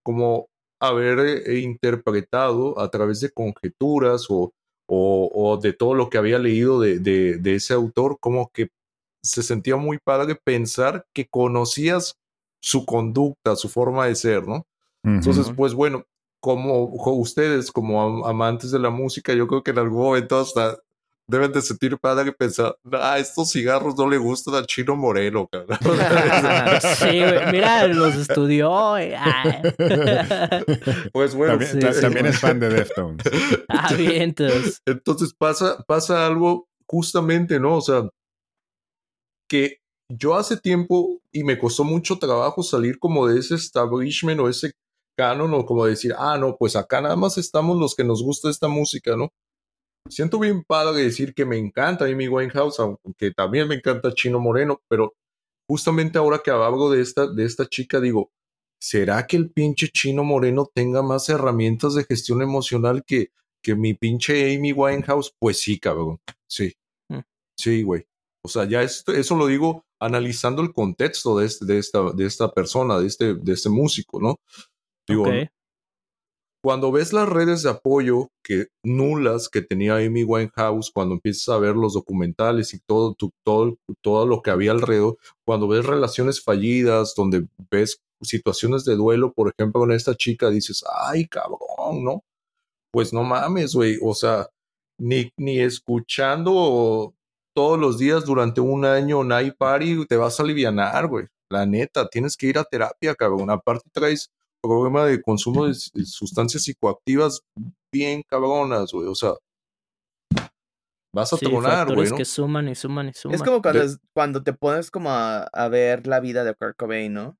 como haber eh, interpretado a través de conjeturas o, o, o de todo lo que había leído de, de, de ese autor, como que se sentía muy padre pensar que conocías su conducta, su forma de ser, ¿no? Entonces, pues bueno, como co- ustedes, como am- amantes de la música, yo creo que en algún momento hasta deben de sentir padre pensar, ah, estos cigarros no le gustan al chino moreno, cabrón. Sí, mira, los estudió. Ah. pues bueno, también, sí, ta- sí, también bueno. es fan de Deftones. Ah, vientos. Entonces pasa, pasa algo justamente, ¿no? O sea, que yo hace tiempo y me costó mucho trabajo salir como de ese establishment o ese canon o como decir, ah, no, pues acá nada más estamos los que nos gusta esta música, ¿no? Siento bien padre decir que me encanta Amy Winehouse, aunque también me encanta Chino Moreno, pero justamente ahora que hablo de esta, de esta chica, digo, ¿será que el pinche Chino Moreno tenga más herramientas de gestión emocional que, que mi pinche Amy Winehouse? Pues sí, cabrón, sí. Mm. Sí, güey. O sea, ya esto, eso lo digo analizando el contexto de, este, de, esta, de esta persona, de este, de este músico, ¿no? Digo, Ok. Cuando ves las redes de apoyo que nulas que tenía Amy Winehouse, cuando empiezas a ver los documentales y todo, tu- todo, todo lo que había alrededor, cuando ves relaciones fallidas, donde ves situaciones de duelo, por ejemplo, con esta chica, dices, ay, cabrón, ¿no? Pues no mames, güey, o sea, ni, ni escuchando todos los días durante un año Night Party te vas a alivianar, güey. La neta, tienes que ir a terapia, cabrón. Aparte traes problema de consumo de, sustancias psicoactivas bien cabronas, güey. O sea, vas a Sí, tronar, güey, ¿no? que suman y suman y suman. Es como cuando, De- cuando te pones como a, a ver la vida de Kurt Cobain, ¿no?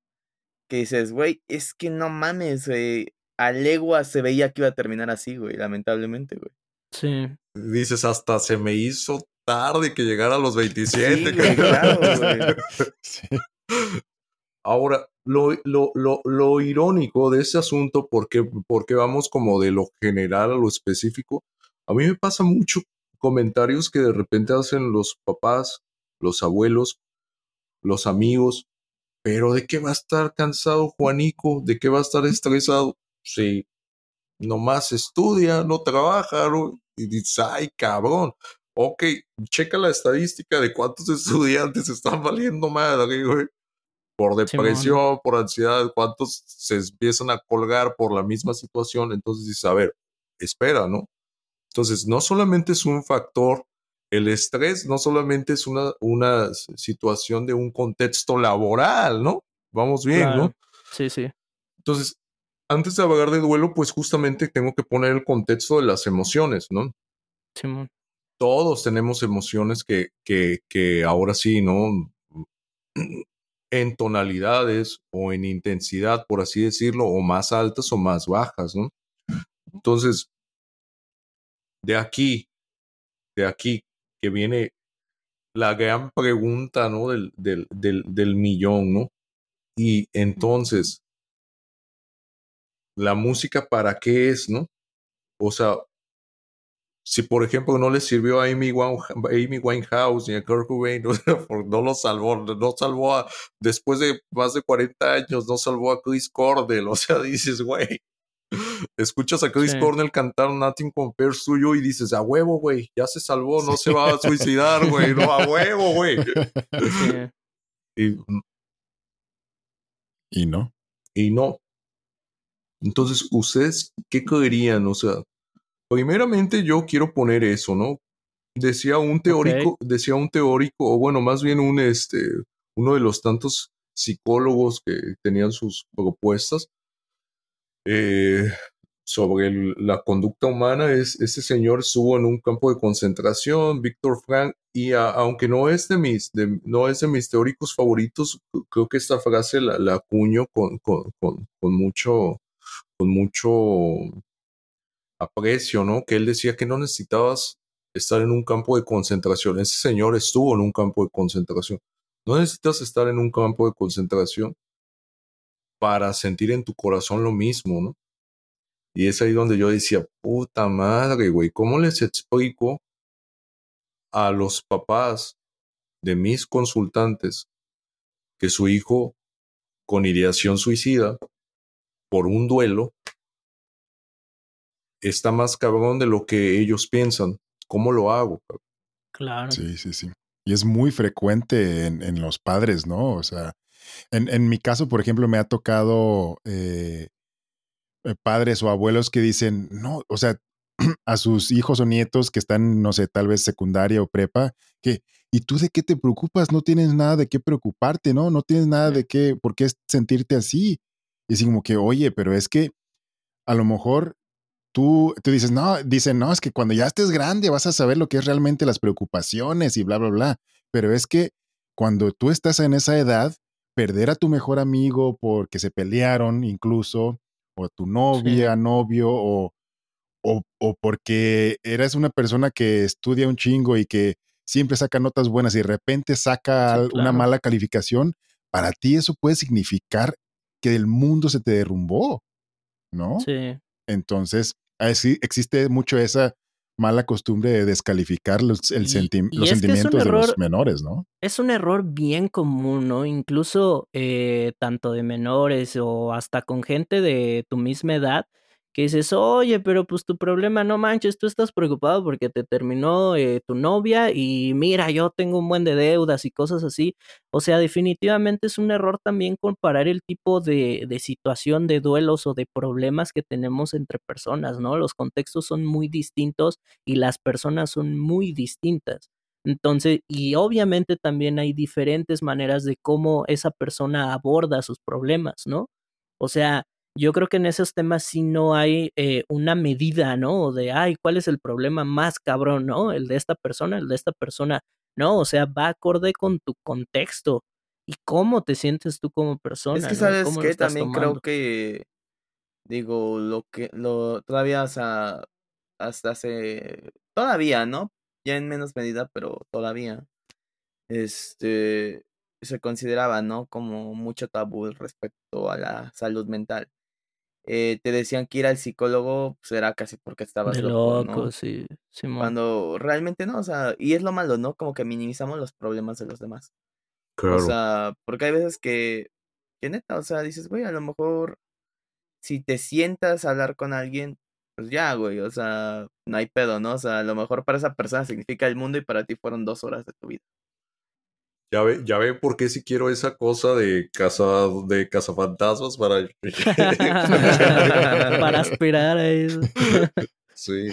Que dices, güey, es que no mames, güey. A legua se veía que iba a terminar así, güey, lamentablemente, güey. Sí. Dices, hasta se me hizo tarde que llegara a los 27. Sí, güey, claro, güey. Sí. Ahora, lo, lo, lo, lo irónico de ese asunto, porque, porque vamos como de lo general a lo específico, a mí me pasa mucho comentarios que de repente hacen los papás, los abuelos, los amigos, pero ¿de qué va a estar cansado Juanico? ¿De qué va a estar estresado? Sí, nomás estudia, no trabaja, ¿no? y dices, ay, cabrón. Ok, checa la estadística de cuántos estudiantes están valiendo madre, güey por depresión, por ansiedad, cuántos se empiezan a colgar por la misma situación. Entonces dices, a ver, espera, ¿no? Entonces, no solamente es un factor, el estrés no solamente es una, una situación de un contexto laboral, ¿no? Vamos bien, claro. ¿no? Sí, sí. Entonces, antes de hablar de duelo, pues justamente tengo que poner el contexto de las emociones, ¿no? Simón. todos tenemos emociones que, que, que ahora sí, ¿no? En tonalidades o en intensidad, por así decirlo, o más altas o más bajas, ¿no? Entonces, de aquí, de aquí que viene la gran pregunta, ¿no? Del, del, del, del millón, ¿no? Y entonces, ¿la música para qué es, no? O sea, si por ejemplo no le sirvió a Amy, Winehouse ni a Kurt Cobain, no lo salvó, no salvó a, después de más de 40 años, no salvó a Chris Cornell, o sea, dices, güey, escuchas a Chris Sí. Cornell cantar Nothing Compares to You y dices, a huevo, güey, ya se salvó, no se va a suicidar, güey, no, a huevo, güey. Sí. Y, Y no. y no. Entonces, ¿ustedes qué creerían? O sea, primeramente yo quiero poner eso, ¿no? Decía un teórico, decía un teórico, o bueno, más bien un este, uno de los tantos psicólogos que tenían sus propuestas eh, sobre la conducta humana. Es, este señor estuvo en un campo de concentración, Víctor Frank, y aunque no es de mis, no es de mis teóricos favoritos, creo que esta frase la, la acuño con, con, con, con, mucho, con mucho aprecio, ¿no? Que él decía que no necesitabas estar en un campo de concentración. Ese señor estuvo en un campo de concentración. No necesitas estar en un campo de concentración para sentir en tu corazón lo mismo, ¿no? Y es ahí donde yo decía, puta madre, güey, ¿cómo les explico a los papás de mis consultantes que su hijo con ideación suicida por un duelo está más cabrón de lo que ellos piensan? ¿Cómo lo hago? Claro. Sí, sí, sí. Y es muy frecuente en, los padres, ¿no? O sea, en, mi caso, por ejemplo, me ha tocado eh, eh, padres o abuelos que dicen, no, o sea, a sus hijos o nietos que están, no sé, tal vez secundaria o prepa, que, ¿y tú de qué te preocupas? No tienes nada de qué preocuparte, ¿no? No tienes nada de qué, por qué sentirte así. Y así como que, oye, pero es que a lo mejor tú, tú dices, no, dicen, no, es que cuando ya estés grande vas a saber lo que es realmente las preocupaciones y bla, bla, bla. Pero es que cuando tú estás en esa edad, perder a tu mejor amigo porque se pelearon incluso, o a tu novia, novio, o, o, o, porque eres una persona que estudia un chingo y que siempre saca notas buenas y de repente saca una mala calificación, para ti eso puede significar que el mundo se te derrumbó, ¿no? Sí. Entonces, existe mucho esa mala costumbre de descalificar los, el los sentimientos de los menores, ¿no? Es un error bien común, ¿no? Incluso eh, tanto de menores o hasta con gente de tu misma edad que dices, oye, pero pues tu problema, no manches, tú estás preocupado porque te terminó eh, tu novia y mira, yo tengo un buen de deudas y cosas así. O sea, definitivamente es un error también comparar el tipo de, de situación de duelos o de problemas que tenemos entre personas, ¿no? Los contextos son muy distintos y las personas son muy distintas. Entonces, y obviamente también hay diferentes maneras de cómo esa persona aborda sus problemas, ¿no? O sea, yo creo que en esos temas sí no hay eh, una medida, ¿no? De, ay, ¿cuál es el problema más cabrón, ¿no? El de esta persona, el de esta persona. No, o sea, va acorde con tu contexto y cómo te sientes tú como persona. Es que sabes que también creo que, digo, lo que, lo, todavía hasta, hasta hace, todavía, ¿no? Ya en menos medida, pero todavía, este, se consideraba, ¿no? Como mucho tabú respecto a la salud mental. Eh, te decían que ir al psicólogo pues era casi porque estabas loco, ¿no? sí, Cuando realmente no, o sea, y es lo malo, ¿no? Como que minimizamos los problemas de los demás. Claro. O sea, porque hay veces que, que neta, o sea, dices, güey, a lo mejor si te sientas a hablar con alguien, pues ya, güey, o sea, no hay pedo, ¿no? O sea, a lo mejor para esa persona significa el mundo y para ti fueron dos horas de tu vida. Ya ve, ya ve por qué si quiero esa cosa de casa de cazafantasmas para para aspirar a eso. sí.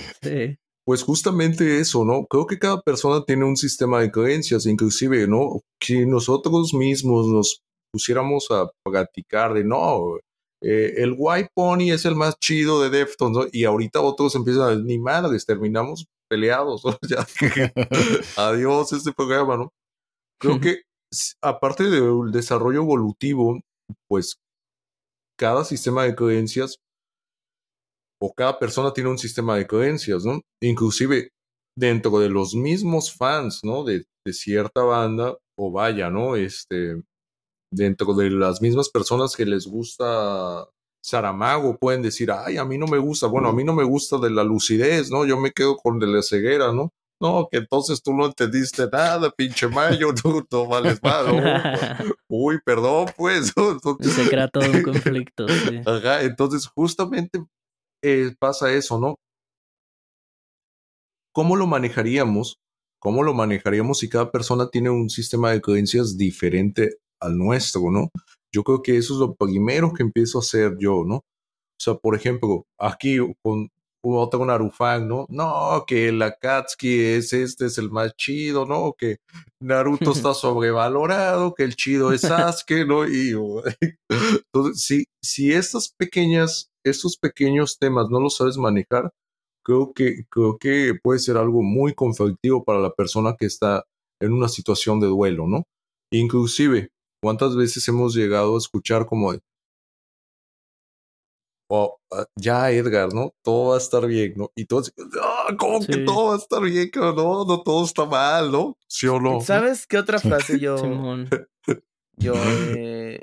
Pues justamente eso, ¿no? Creo que cada persona tiene un sistema de creencias, inclusive, ¿no? Si nosotros mismos nos pusiéramos a practicar de no, eh, el White Pony es el más chido de Deftones, ¿no? Y ahorita otros empiezan a ni madres, terminamos peleados, ¿no? Ya, adiós este programa, ¿no? Creo que aparte del desarrollo evolutivo, pues cada sistema de creencias o cada persona tiene un sistema de creencias, ¿no? Inclusive dentro de los mismos fans, ¿no? De, de, cierta banda, o vaya, ¿no? Este, dentro de las mismas personas que les gusta Saramago, pueden decir, ay, a mí no me gusta, bueno, a mí no me gusta de la lucidez, ¿no? Yo me quedo con de la ceguera, ¿no? No, que entonces tú no entendiste nada, pinche mayo, tú no vales nada. Uy, perdón, pues. Se crea todo un conflicto. Ajá, entonces justamente eh, pasa eso, ¿no? ¿Cómo lo manejaríamos? ¿Cómo lo manejaríamos si cada persona tiene un sistema de creencias diferente al nuestro, ¿no? Yo creo que eso es lo primero que empiezo a hacer yo, ¿no? O sea, por ejemplo, aquí con, otro Narufan, ¿no? No, que el Akatsuki es este, es el más chido, ¿no? Que Naruto está sobrevalorado, que el chido es Sasuke, ¿no? Y entonces, si, si estas pequeñas, estos pequeños temas no los sabes manejar, creo que, creo que puede ser algo muy conflictivo para la persona que está en una situación de duelo, ¿no? Inclusive, ¿cuántas veces hemos llegado a escuchar como oh, ya Edgar, ¿no? Todo va a estar bien, ¿no? Y todos, ah, ¿cómo que todo va a estar bien? No, no, todo está mal, ¿no? ¿Sí o no? ¿Sabes qué otra frase yo... yo... Eh...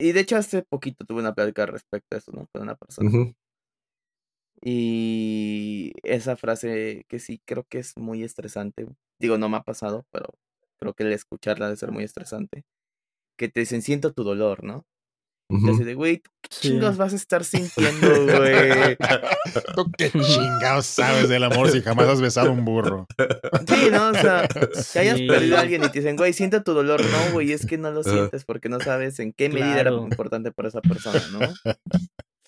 Y de hecho hace poquito tuve una plática respecto a eso, ¿no? Con una persona. Y esa frase que sí creo que es muy estresante. Digo, no me ha pasado, pero creo que el escucharla debe ser muy estresante. Que te dicen, siento tu dolor, ¿no? Y así de, güey, ¿qué chingados vas a estar sintiendo, güey? ¿Tú qué chingados sabes del amor si jamás has besado un burro? Sí, ¿no? O sea, si hayas perdido a alguien y te dicen, güey, siento tu dolor. No, güey, es que no lo sientes porque no sabes en qué medida era importante para esa persona, ¿no?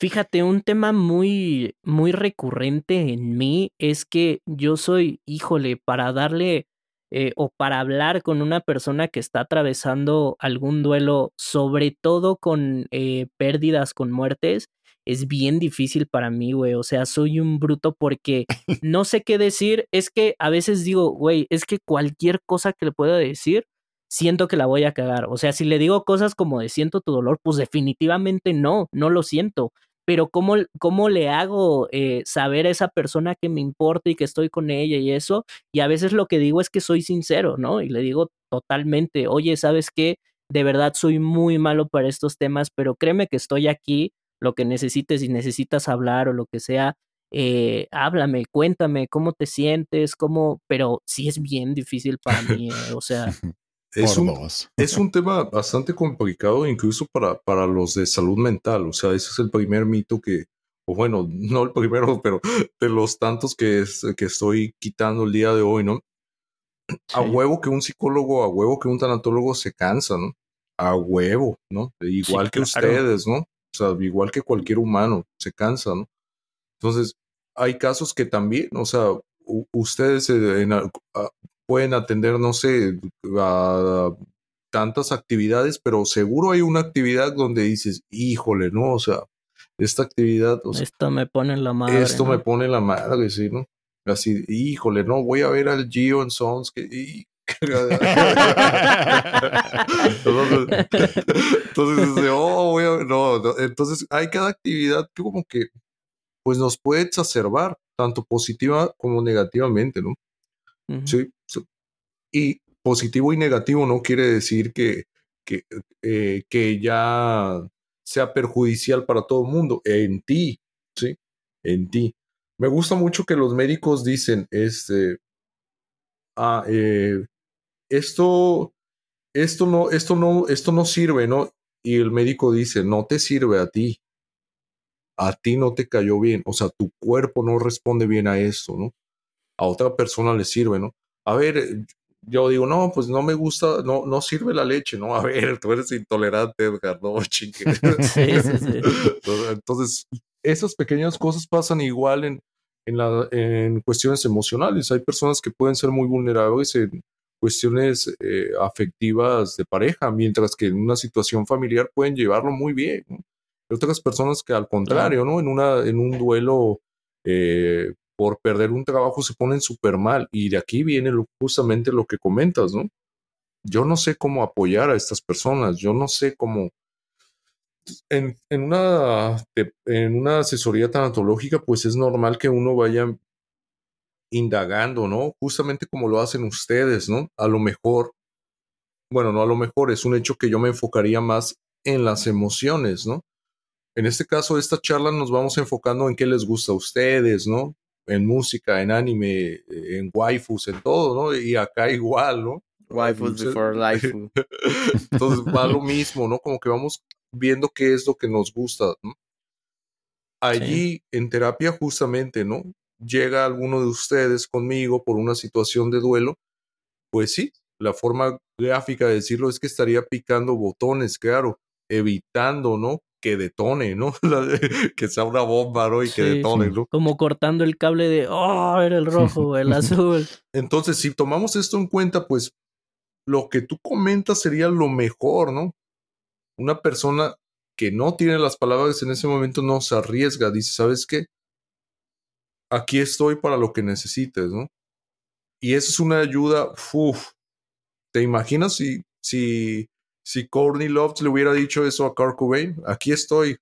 Fíjate, un tema muy, muy recurrente en mí es que yo soy, híjole, para darle eh, o para hablar con una persona que está atravesando algún duelo, sobre todo con eh, pérdidas, con muertes, es bien difícil para mí, güey. O sea, soy un bruto porque no sé qué decir. Es que a veces digo, güey, es que cualquier cosa que le pueda decir, siento que la voy a cagar. O sea, si le digo cosas como de siento tu dolor, pues definitivamente no, no lo siento pero ¿cómo, cómo le hago eh, saber a esa persona que me importa y que estoy con ella y eso? Y a veces lo que digo es que soy sincero, ¿no? Y le digo totalmente, oye, ¿sabes qué? De verdad soy muy malo para estos temas, pero créeme que estoy aquí, lo que necesites, si necesitas hablar o lo que sea, eh, háblame, cuéntame cómo te sientes, cómo, pero sí es bien difícil para mí, eh, o sea, es un, es un, tema bastante complicado incluso para, para los de salud mental. O sea, ese es el primer mito que, o bueno, no el primero, pero de los tantos que, que estoy quitando el día de hoy, ¿no? A huevo que un psicólogo, a huevo que un tanatólogo se cansa, ¿no? A huevo, ¿no? Igual que ustedes, ¿no? O sea, igual que cualquier humano, se cansa, ¿no? Entonces, hay casos que también, o sea, ustedes en, pueden atender, no sé, a tantas actividades, pero seguro hay una actividad donde dices, híjole, ¿no? O sea, esta actividad... esto me pone en la madre. Esto me pone en la madre, sí, ¿no? Así, híjole, no, voy a ver al Gio en Sons que... entonces, entonces oh, voy a, no, entonces hay cada actividad que como que pues nos puede exacerbar tanto positiva como negativamente, ¿no? Sí, y positivo y negativo no quiere decir que, que, eh, que ya sea perjudicial para todo el mundo. En ti, ¿sí? En ti. Me gusta mucho que los médicos dicen, este, ah, eh, esto, esto no, esto no, esto no sirve, ¿no? Y el médico dice, no te sirve a ti. A ti no te cayó bien. O sea, tu cuerpo no responde bien a esto, ¿no? A otra persona le sirve, ¿no? A ver, yo digo, no, pues no me gusta, no, no sirve la leche, ¿no? A ver, tú eres intolerante, Edgar, no, chingue. Sí, sí, sí. Entonces, esas pequeñas cosas pasan igual en, en, la, en cuestiones emocionales. Hay personas que pueden ser muy vulnerables en cuestiones eh, afectivas de pareja, mientras que en una situación familiar pueden llevarlo muy bien. Hay otras personas que al contrario, ¿no? En, una, en un duelo eh, por perder un trabajo se ponen súper mal. Y de aquí viene justamente lo que comentas, ¿no? Yo no sé cómo apoyar a estas personas, yo no sé cómo... En, en, una, en una asesoría tanatológica, pues es normal que uno vaya indagando, ¿no? Justamente como lo hacen ustedes, ¿no? A lo mejor, bueno, no a lo mejor, es un hecho que yo me enfocaría más en las emociones, ¿no? En este caso, esta charla nos vamos enfocando en qué les gusta a ustedes, ¿no? En música, en anime, en waifus, en todo, ¿no? Y acá igual, ¿no? Waifus before life. Entonces va lo mismo, ¿no? Como que vamos viendo qué es lo que nos gusta, ¿no? Allí en terapia justamente, ¿no? Llega alguno de ustedes conmigo por una situación de duelo, pues sí, la forma gráfica de decirlo es que estaría picando botones, claro, evitando, ¿no? que detone, ¿no? que sea una bomba, ¿no? Y que detone, ¿no? Como cortando el cable de, oh, era el rojo, el azul. Entonces, si tomamos esto en cuenta, pues lo que tú comentas sería lo mejor, ¿no? Una persona que no tiene las palabras en ese momento no se arriesga, dice, ¿sabes qué? Aquí estoy para lo que necesites, ¿no? Y eso es una ayuda, uff. ¿Te imaginas si, si, si Courtney Love le hubiera dicho eso a Kurt Cobain? Aquí estoy.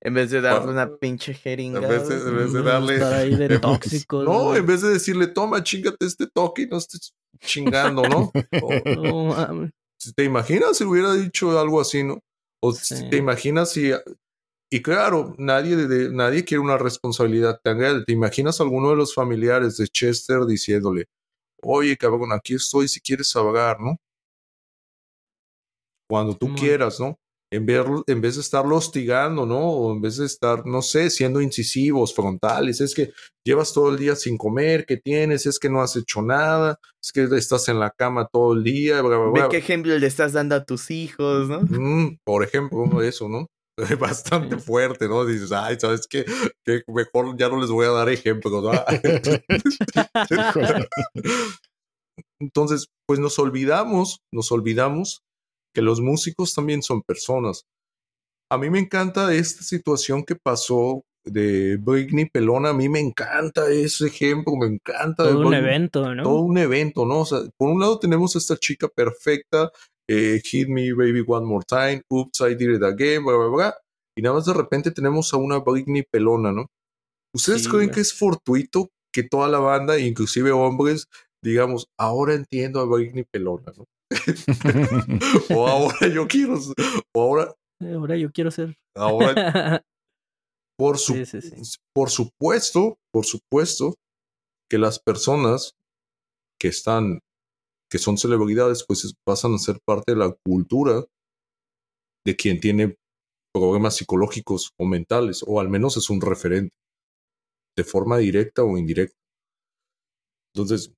En vez de darle una pinche jeringa. En vez de, en vez de darle. Ahí de tóxico, no, en vez de decirle, toma, chingate este toque y no estés chingando, ¿no? no mames. ¿Te imaginas si hubiera dicho algo así, no? O Sí. te imaginas si. Y claro, nadie, de, nadie quiere una responsabilidad tan grande. ¿Te imaginas a alguno de los familiares de Chester diciéndole, oye, cabrón, aquí estoy si quieres hablar, ¿no? Cuando tú Muy- quieras, ¿no? En, ver, en vez de estarlo hostigando, ¿no? O en vez de estar, no sé, siendo incisivos, frontales, es que llevas todo el día sin comer, ¿qué tienes? Es que no has hecho nada, es que estás en la cama todo el día, bla, bla, Ve qué ejemplo le estás dando a tus hijos, ¿no? Mm, por ejemplo, eso, ¿no? Bastante fuerte, ¿no? Dices, ay, ¿sabes qué? Que mejor ya no les voy a dar ejemplos, ¿no? Entonces, pues nos olvidamos, nos olvidamos que los músicos también son personas. A mí me encanta esta situación que pasó de Britney Pelona, a mí me encanta ese ejemplo, me encanta. Todo un Britney- evento, ¿no? todo un evento, ¿no? O sea, por un lado tenemos a esta chica perfecta, eh, Hit Me Baby One More Time, Oops, I Did It Again, bla, bla, bla. Y nada más de repente tenemos a una Britney pelona, ¿no? ¿Ustedes Sí, creen que es fortuito que toda la banda, inclusive hombres, digamos, ahora entiendo a Britney pelona, ¿no? o ahora yo quiero, o ahora, Ahora yo quiero ser. ahora, por, su, Sí, sí, sí. por supuesto, por supuesto que las personas que están, que son celebridades, pues es- pasan a ser parte de la cultura de quien tiene problemas psicológicos o mentales, o al menos es un referente, de forma directa o indirecta. Entonces,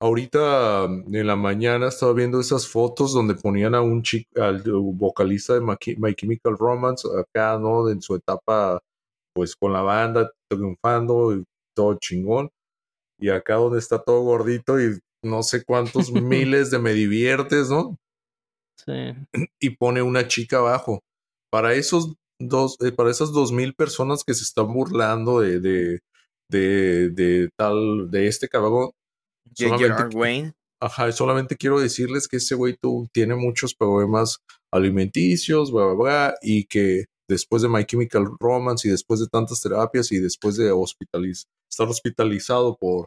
ahorita mm, en la mañana estaba viendo esas fotos donde ponían a un chico, al vocalista de My Chemical Romance, acá, ¿no? En su etapa, pues con la banda, triunfando y todo chingón. Y acá donde está todo gordito y no sé cuántos miles de me diviertes, ¿no? Sí. y pone una chica abajo. Para esos dos, eh, para esas dos mil personas que se están burlando de, de, de, de tal, de este cabrón. Solamente, Wayne. ajá, solamente quiero decirles que ese güey tú, tiene muchos problemas alimenticios, bla, bla, bla, y que después de My Chemical Romance y después de tantas terapias y después de hospitaliz estar hospitalizado por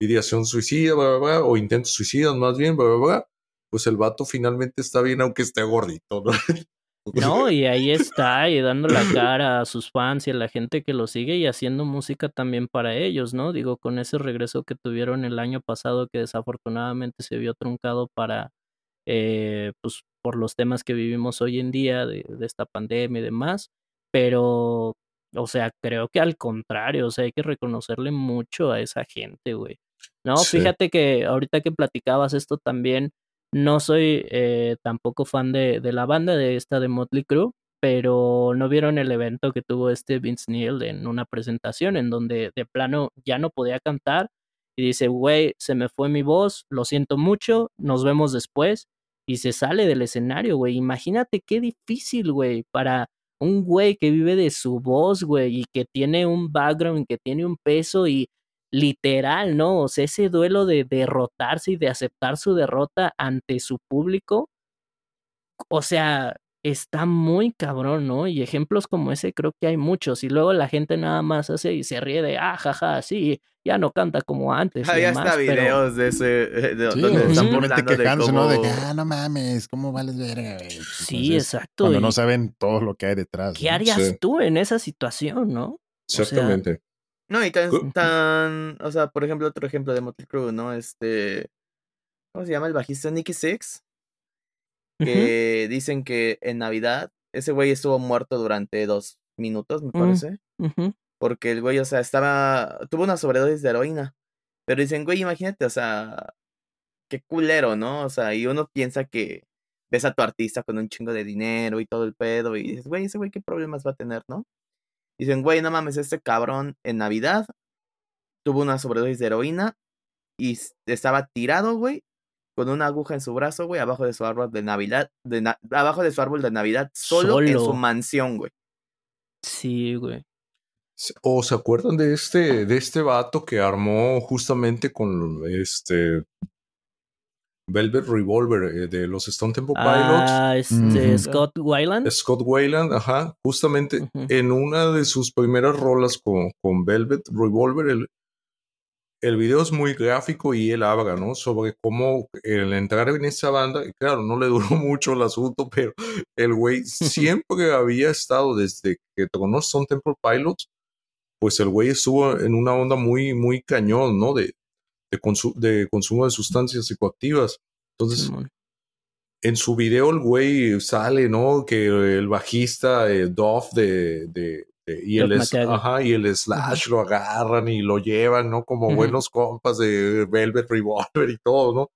ideación suicida, bla, bla, bla, o intentos suicidas más bien, bla, bla, bla, pues el vato finalmente está bien aunque esté gordito, ¿no? No, y ahí está, y dando la cara a sus fans y a la gente que lo sigue y haciendo música también para ellos, ¿no? Digo, con ese regreso que tuvieron el año pasado que desafortunadamente se vio truncado para, eh, pues, por los temas que vivimos hoy en día de, de esta pandemia y demás, pero, o sea, creo que al contrario, o sea, hay que reconocerle mucho a esa gente, güey. No, Sí. fíjate que ahorita que platicabas esto también, no soy eh, tampoco fan de, la banda de esta de Motley Crue, pero no vieron el evento que tuvo este Vince Neil en una presentación en donde de plano ya no podía cantar y dice, güey, se me fue mi voz, lo siento mucho, nos vemos después y se sale del escenario, güey. Imagínate qué difícil, güey, para un güey que vive de su voz, güey, y que tiene un background, que tiene un peso y literal, ¿no? O sea, ese duelo de derrotarse y de aceptar su derrota ante su público, o sea, está muy cabrón, ¿no? Y ejemplos como ese creo que hay muchos. Y luego la gente nada más hace y se ríe de, ah, jaja, sí, ya no canta como antes. Ah, ya demás, está pero- videos de ese. eh, De, Sí, donde o están simplemente burlando de ¿no? De que, ah, no mames, ¿cómo vales verga, güey? Sí, exacto. Cuando y no saben todo lo que hay detrás. ¿Qué ¿no? harías Sí. tú en esa situación, no? sea, Exactamente. No, y tan, Cu- tan. O sea, por ejemplo, otro ejemplo de Motley Crue, ¿no? Este. ¿Cómo se llama el bajista? Nicky Six. Que dicen que en Navidad ese güey estuvo muerto durante dos minutos, me Mm. parece. Porque el güey, o sea, estaba. Tuvo una sobredosis de heroína. Pero dicen, güey, imagínate, o sea. Qué culero, ¿no? O sea, y uno piensa que ves a tu artista con un chingo de dinero y todo el pedo y dices, güey, ese güey qué problemas va a tener, ¿no? Dicen, güey, no mames, este cabrón en Navidad tuvo una sobredosis de heroína y estaba tirado, güey, con una aguja en su brazo, güey, abajo de su árbol de Navidad, de abajo de su árbol de Navidad, solo, en su mansión, güey. Sí, güey. ¿O se acuerdan de este, de este vato que armó justamente con este Velvet Revolver eh, de los Stone Temple Pilots? Ah, este, Scott Weiland. Scott Weiland, ajá. Justamente en una de sus primeras rolas con, con Velvet Revolver, el, el video es muy gráfico y él habla, ¿no? Sobre cómo el entrar en esa banda, claro, no le duró mucho el asunto, pero el güey siempre había estado desde que tronó Stone Temple Pilots pues el güey estuvo en una onda muy, muy cañón, ¿no? De, de, de consumo de sustancias psicoactivas. Entonces, en su video el güey sale, ¿no? Que el bajista eh, Duff de, de, y, el ajá, y el Slash lo agarran y lo llevan, ¿no? Como buenos compas de Velvet Revolver y todo, ¿no?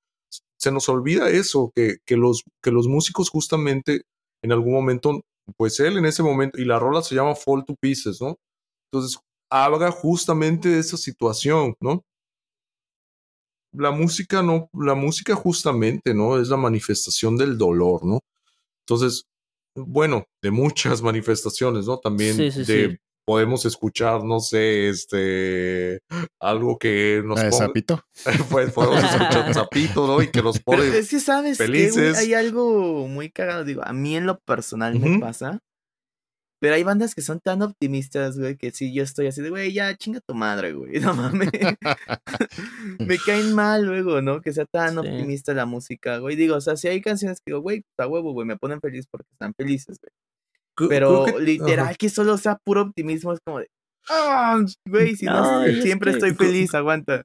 Se nos olvida eso, que, que, los, que los músicos justamente en algún momento, pues él en ese momento, y la rola se llama Fall to Pieces, ¿no? Entonces, habla justamente de esa situación, ¿no? La música no, la música justamente, ¿no? Es la manifestación del dolor, ¿no? Entonces, bueno, de muchas manifestaciones, ¿no? También de podemos escuchar, no sé, este, algo que nos pone, zapito. pues podemos escuchar zapito, ¿no? Y que nos pone es que sabes felices. hay algo muy cagado, digo, a mí en lo personal me pasa pero hay bandas que son tan optimistas, güey, que si yo estoy así de, güey, ya chinga tu madre, güey, no mames. me caen mal luego, ¿no? Que sea tan optimista la música, güey. Digo, o sea, si hay canciones que digo, güey, está huevo, güey, me ponen feliz porque están felices, güey. Pero literal que solo sea puro optimismo es como de, ah, güey, si no, siempre estoy feliz, aguanta.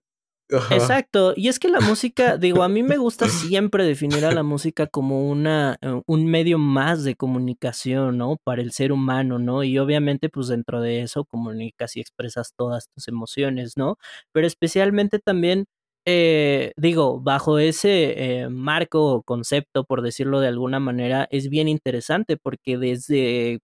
Exacto, y es que la música, digo, a mí me gusta siempre definir a la música como una, eh, un medio más de comunicación, ¿no? Para el ser humano, ¿no? Y obviamente, pues dentro de eso comunicas y expresas todas tus emociones, ¿no? Pero especialmente también, eh, digo, bajo ese eh, marco o concepto, por decirlo de alguna manera, es bien interesante porque desde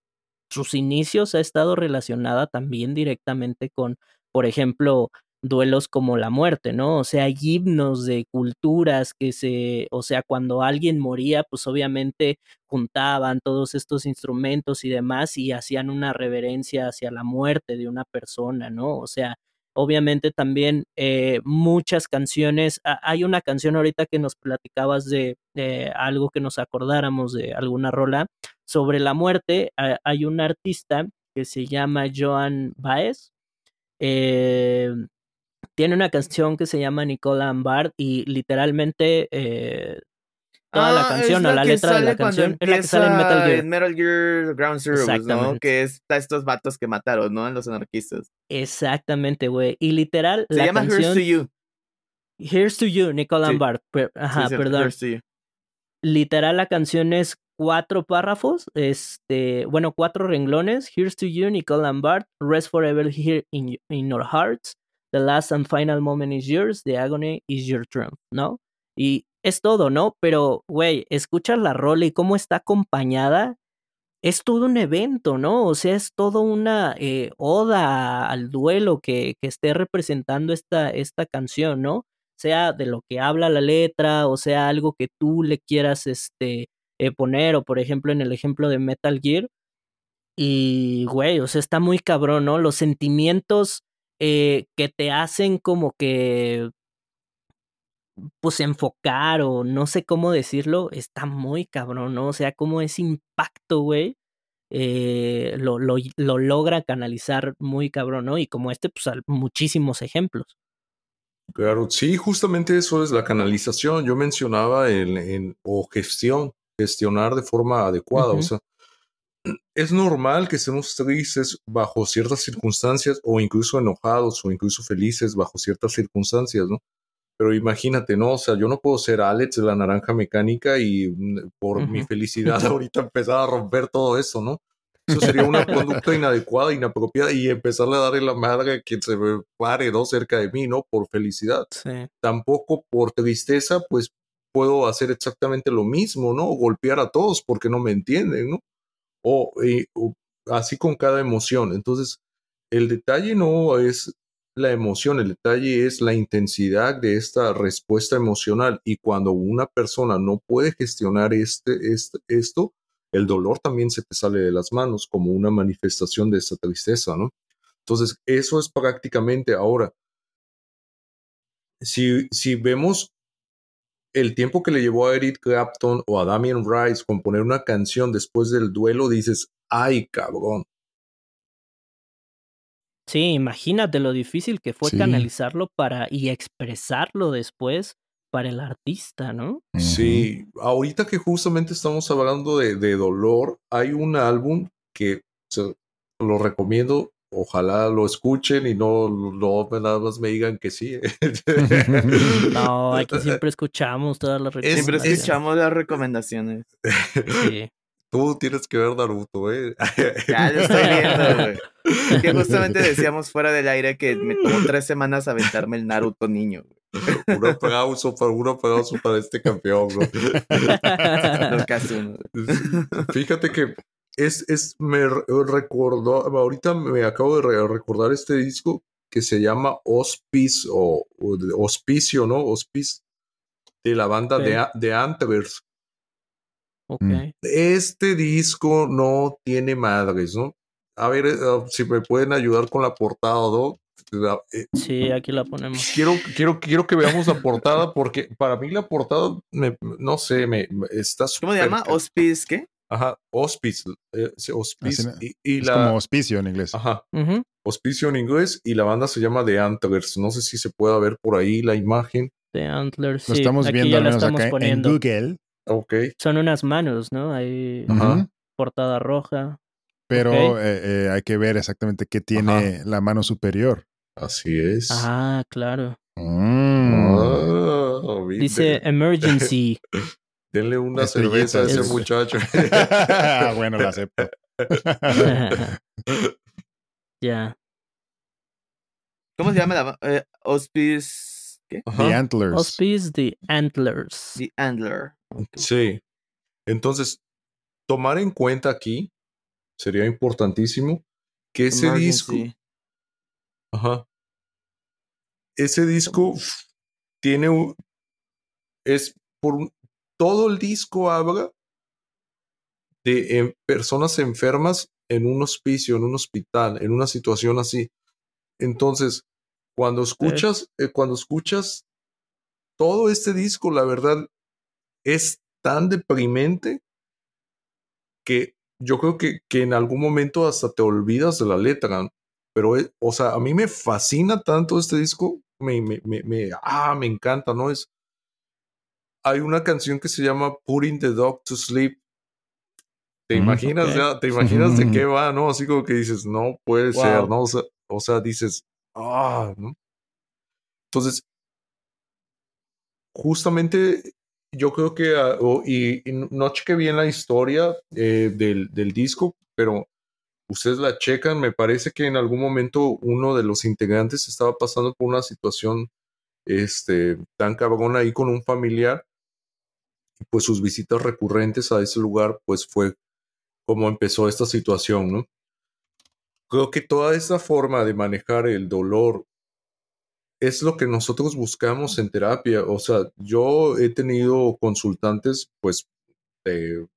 sus inicios ha estado relacionada también directamente con, por ejemplo, duelos como la muerte, ¿no? O sea, hay himnos de culturas que se, o sea, cuando alguien moría, pues obviamente juntaban todos estos instrumentos y demás y hacían una reverencia hacia la muerte de una persona, ¿no? O sea, obviamente también eh, muchas canciones, hay una canción ahorita que nos platicabas de, algo que nos acordáramos de alguna rola sobre la muerte, hay un artista que se llama Joan Baez, eh, tiene una canción que se llama Nicola Ambard y literalmente eh, toda la ah, canción o la, letra de la canción es la que sale en Metal Gear. Metal Gear Ground Zero, ¿no? Que es estos vatos que mataron, ¿no? En los anarquistas. Exactamente, güey. Y literal, se llama Here's to You. Here's to You, Nicola Ambard. Ajá, perdón. Literal, la canción es cuatro párrafos, este, bueno, cuatro renglones. Here's to You, Nicole Ambard. Rest forever here in, in our hearts. The last and final moment is yours, the agony is your triumph, ¿no? Y es todo, ¿no? Pero, güey, escuchas la rola y cómo está acompañada. Es todo un evento, ¿no? O sea, es todo una eh, oda al duelo que, que esté representando esta, esta canción, ¿no? Sea de lo que habla la letra, o sea, algo que tú le quieras este, eh, poner, o por ejemplo, en el ejemplo de Metal Gear. Y, güey, o sea, está muy cabrón, ¿no? Los sentimientos eh, que te hacen como que pues enfocar o no sé cómo decirlo, está muy cabrón, ¿no? O sea, como ese impacto, güey, eh, lo, lo, lo, logra canalizar muy cabrón, ¿no? Y como este, pues muchísimos ejemplos. Claro, sí, justamente eso es la canalización. Yo mencionaba en, o gestión, gestionar de forma adecuada, o sea, es normal que estemos tristes bajo ciertas circunstancias o incluso enojados o incluso felices bajo ciertas circunstancias, ¿no? Pero imagínate, ¿no? O sea, yo no puedo ser Alex de la naranja mecánica y mm, por mi felicidad ahorita empezar a romper todo eso, ¿no? Eso sería una conducta inadecuada, inapropiada y empezarle a darle la madre a quien se pare, ¿no? Cerca de mí, ¿no? Por felicidad. Tampoco por tristeza, pues puedo hacer exactamente lo mismo, ¿no? golpear a todos porque no me entienden, ¿no? O, o así con cada emoción. Entonces, el detalle no es la emoción, el detalle es la intensidad de esta respuesta emocional. Y cuando una persona no puede gestionar este, esto, el dolor también se te sale de las manos como una manifestación de esta tristeza, ¿no? Entonces, eso es prácticamente ahora. Si, si vemos el tiempo que le llevó a Eric Clapton o a Damien Rice componer una canción después del duelo, dices, ay cabrón, Sí, imagínate lo difícil que fue canalizarlo para y expresarlo después para el artista, ¿no? Sí, ahorita que justamente estamos hablando de, dolor, hay un álbum que lo recomiendo, ojalá lo escuchen y no, no nada más me digan que sí. no, aquí siempre escuchamos todas las recomendaciones. Siempre escuchamos las recomendaciones. Sí. Tú tienes que ver Naruto, ¿eh? Ya lo estoy viendo, güey. Que justamente decíamos fuera del aire que me tomó tres semanas aventarme el Naruto niño. Un aplauso para, un aplauso para este campeón, bro. Fíjate que es, es, me recordó, ahorita me acabo de recordar este disco que se llama Hospice o, Hospicio, ¿no? Hospice de la banda de, de Antlers Mm. Este disco no tiene madres, ¿no? A ver eh, ah, si me pueden ayudar con la portada, ¿no? Eh, sí, aquí la ponemos. Quiero, quiero, quiero que veamos la portada porque para mí la portada, me, no sé, me, está ¿Cómo se llama? ¿Hospice qué? Ajá, hospice. Eh, hospice y, es como hospicio en inglés. Ajá. Hospicio en inglés y la banda se llama The Antlers. No sé si se pueda ver por ahí la imagen. The Antlers. Lo estamos viendo acá en Google. Ok. Son unas manos, ¿no? Hay portada roja. Pero eh, eh, hay que ver exactamente qué tiene la mano superior. Así es. Ah, claro. Mm. Ah, Dice emergency. Denle una cerveza a ese muchacho. bueno, lo acepto. ya. ¿Cómo se llama la eh, Hospice? ¿Qué? The Antlers. Hospice The Antlers. The Antler. Sí. Entonces, tomar en cuenta aquí sería importantísimo que ese disco. Ajá. Ese disco tiene un. Es por. Todo el disco habla de em, personas enfermas en un hospicio, en un hospital, en una situación así. Entonces, cuando escuchas, eh, cuando escuchas todo este disco, la verdad, es tan deprimente que yo creo que, que en algún momento hasta te olvidas de la letra. Pero, o sea, a mí me fascina tanto este disco. Me, me, me, ah, me encanta, ¿no? Es, hay una canción que se llama Putting the Dog to Sleep. ¿Te imaginas, ya, te imaginas de qué va, no? Así como que dices, no puede ser, ¿no? O sea, o sea, dices, ah, ¿no? Entonces, justamente yo creo que, ah, y, no cheque bien la historia eh, del, del, disco, pero ustedes la checan, me parece que en algún momento uno de los integrantes estaba pasando por una situación este, tan cabrón ahí con un familiar, pues sus visitas recurrentes a ese lugar, pues fue como empezó esta situación, ¿no? Creo que toda esa forma de manejar el dolor es lo que nosotros buscamos en terapia. O sea, yo he tenido consultantes, pues, de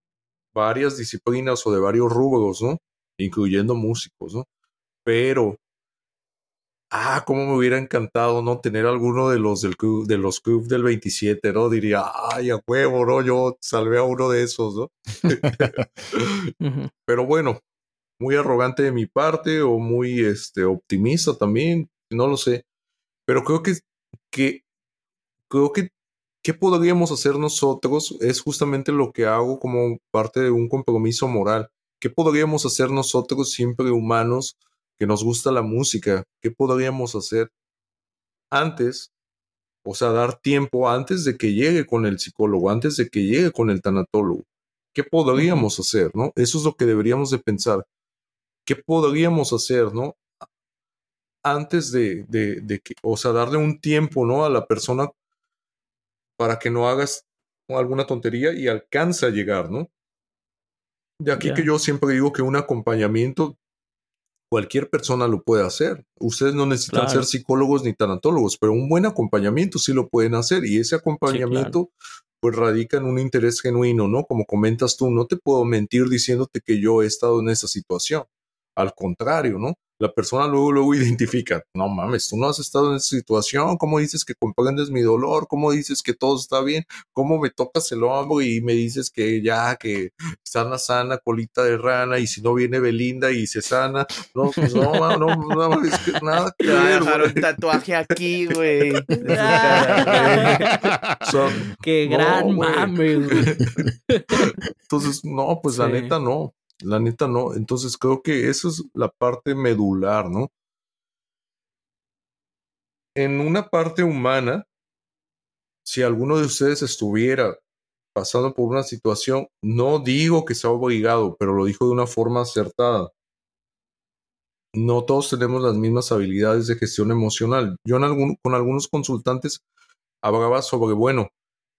varias disciplinas o de varios rubros, ¿no? Incluyendo músicos, ¿no? Pero, ah, cómo me hubiera encantado, ¿no? Tener alguno de los del club, de los club del 27, ¿no? Diría, ay, a huevo, ¿no? Yo salvé a uno de esos, ¿no? Pero bueno, muy arrogante de mi parte o muy este, optimista también, no lo sé. Pero creo que, que creo que ¿qué podríamos hacer nosotros? Es justamente lo que hago como parte de un compromiso moral. ¿Qué podríamos hacer nosotros siempre humanos que nos gusta la música? ¿Qué podríamos hacer antes? O sea, dar tiempo antes de que llegue con el psicólogo, antes de que llegue con el tanatólogo. ¿Qué podríamos hacer, no? Eso es lo que deberíamos de pensar. ¿Qué podríamos hacer, no? antes de, de, que, o sea, darle un tiempo, ¿no? A la persona para que no hagas alguna tontería y alcanza a llegar, ¿no? De aquí que yo siempre digo que un acompañamiento cualquier persona lo puede hacer. Ustedes no necesitan Claro. ser psicólogos ni tanatólogos, pero un buen acompañamiento sí lo pueden hacer y ese acompañamiento pues radica en un interés genuino, ¿no? Como comentas tú, no te puedo mentir diciéndote que yo he estado en esa situación. Al contrario, ¿no? La persona luego, luego identifica, no mames, tú no has estado en esa situación, ¿cómo dices que comprendes mi dolor? ¿Cómo dices que todo está bien? ¿Cómo me tocas el hombro y me dices que ya, que sana, sana, colita de rana y si no viene Belinda y se sana? No, pues no, no, no, no, es que nada que ver, dejar güey. un tatuaje aquí, güey. Qué No, gran güey. mame, güey. Entonces, no, pues la Sí. neta no, la neta no. Entonces creo que eso es la parte medular, ¿no? En una parte humana, si alguno de ustedes estuviera pasando por una situación, no digo que sea obligado, pero lo dijo de una forma acertada. No todos tenemos las mismas habilidades de gestión emocional. Yo en algún- con algunos consultantes hablaba sobre, bueno,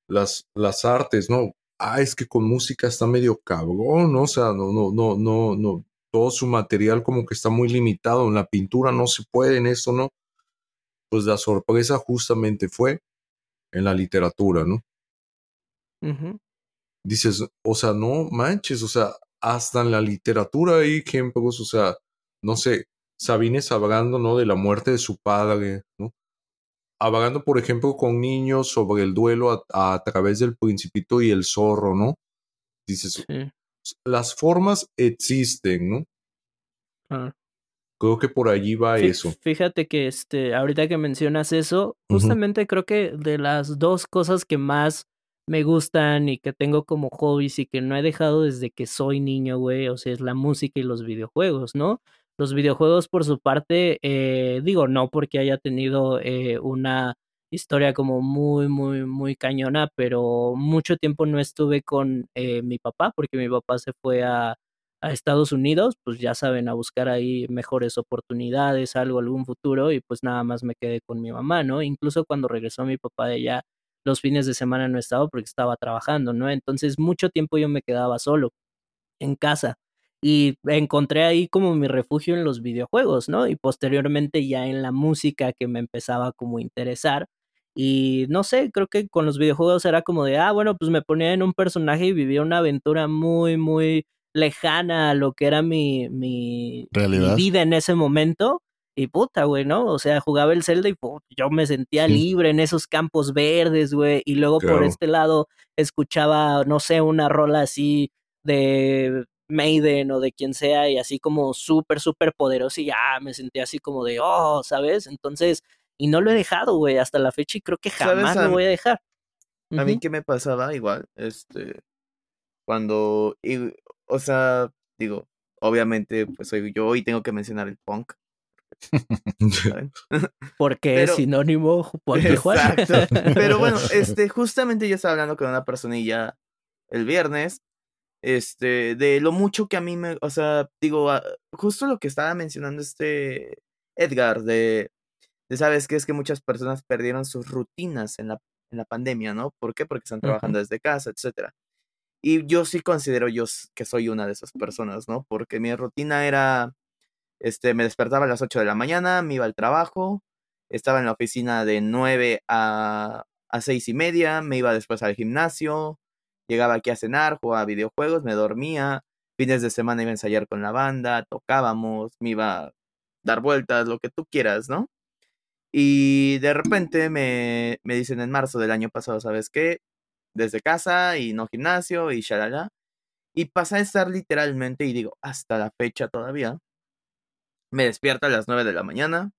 las, las artes, ¿no? Ah, es que con música está medio cabrón, ¿no? O sea, no, no, no, no, no. Todo su material como que está muy limitado. En la pintura no se puede, en esto no. Pues la sorpresa justamente fue en la literatura, ¿no? Dices, o sea, no manches, o sea, hasta en la literatura hay ejemplos, o sea, no sé, Sabines hablando, ¿no? De la muerte de su padre, ¿no? Hablando, por ejemplo, con niños sobre el duelo a, a través del principito y el zorro, ¿no? Dices, Sí, las formas existen, ¿no? claro. Creo que por allí va Fí- eso. Fíjate que este, ahorita que mencionas eso, justamente creo que de las dos cosas que más me gustan y que tengo como hobbies y que no he dejado desde que soy niño, güey, o sea, es la música y los videojuegos, ¿no? Los videojuegos, por su parte, eh, digo, no porque haya tenido eh, una historia como muy, muy, muy cañona, pero mucho tiempo no estuve con eh, mi papá, porque mi papá se fue a, a Estados Unidos, pues ya saben, a buscar ahí mejores oportunidades, algo, algún futuro, y pues nada más me quedé con mi mamá, ¿no? Incluso cuando regresó mi papá de allá, los fines de semana no estaba porque estaba trabajando, ¿no? Entonces mucho tiempo yo me quedaba solo en casa y encontré ahí como mi refugio en los videojuegos, ¿no? Y posteriormente ya en la música que me empezaba como a interesar. Y no sé, creo que con los videojuegos era como de, ah, bueno, pues me ponía en un personaje y vivía una aventura muy, muy lejana a lo que era mi, mi, vida en ese momento. Y puta, güey, ¿no? O sea, jugaba el Zelda y put, yo me sentía libre en esos campos verdes, güey. Y luego por este lado escuchaba, no sé, una rola así de Maiden o de quien sea y así como súper, súper poderoso y ya me sentía así como de, oh, ¿sabes? Entonces, y no lo he dejado, güey, hasta la fecha y creo que ¿Sabes jamás a lo mí- voy a dejar. A mí que me pasaba igual, este, cuando, y- o sea, digo, obviamente, pues soy yo y tengo que mencionar el punk, ¿saben? Porque es sinónimo porque Juan. Exacto. Pero bueno, este, justamente yo estaba hablando con una personilla el viernes, este, de lo mucho que a mí me, o sea, digo, ah, justo lo que estaba mencionando este Edgar, de, de sabes que es que muchas personas perdieron sus rutinas en la, en la pandemia, ¿no? ¿Por qué? Porque están trabajando desde casa, etcétera. Y yo sí considero yo que soy una de esas personas, ¿no? Porque mi rutina era, este, me despertaba a las 8 de la mañana, me iba al trabajo, estaba en la oficina de 9 a, a 6 y media, me iba después al gimnasio, llegaba aquí a cenar, jugaba videojuegos, me dormía, fines de semana iba a ensayar con la banda, tocábamos, me iba a dar vueltas, lo que tú quieras, ¿no? Y de repente me, me dicen en marzo del año pasado, ¿sabes qué? Desde casa y no gimnasio y shalala. Y pasa a estar literalmente, y digo, hasta la fecha todavía, me despierto a las 9 de la mañana,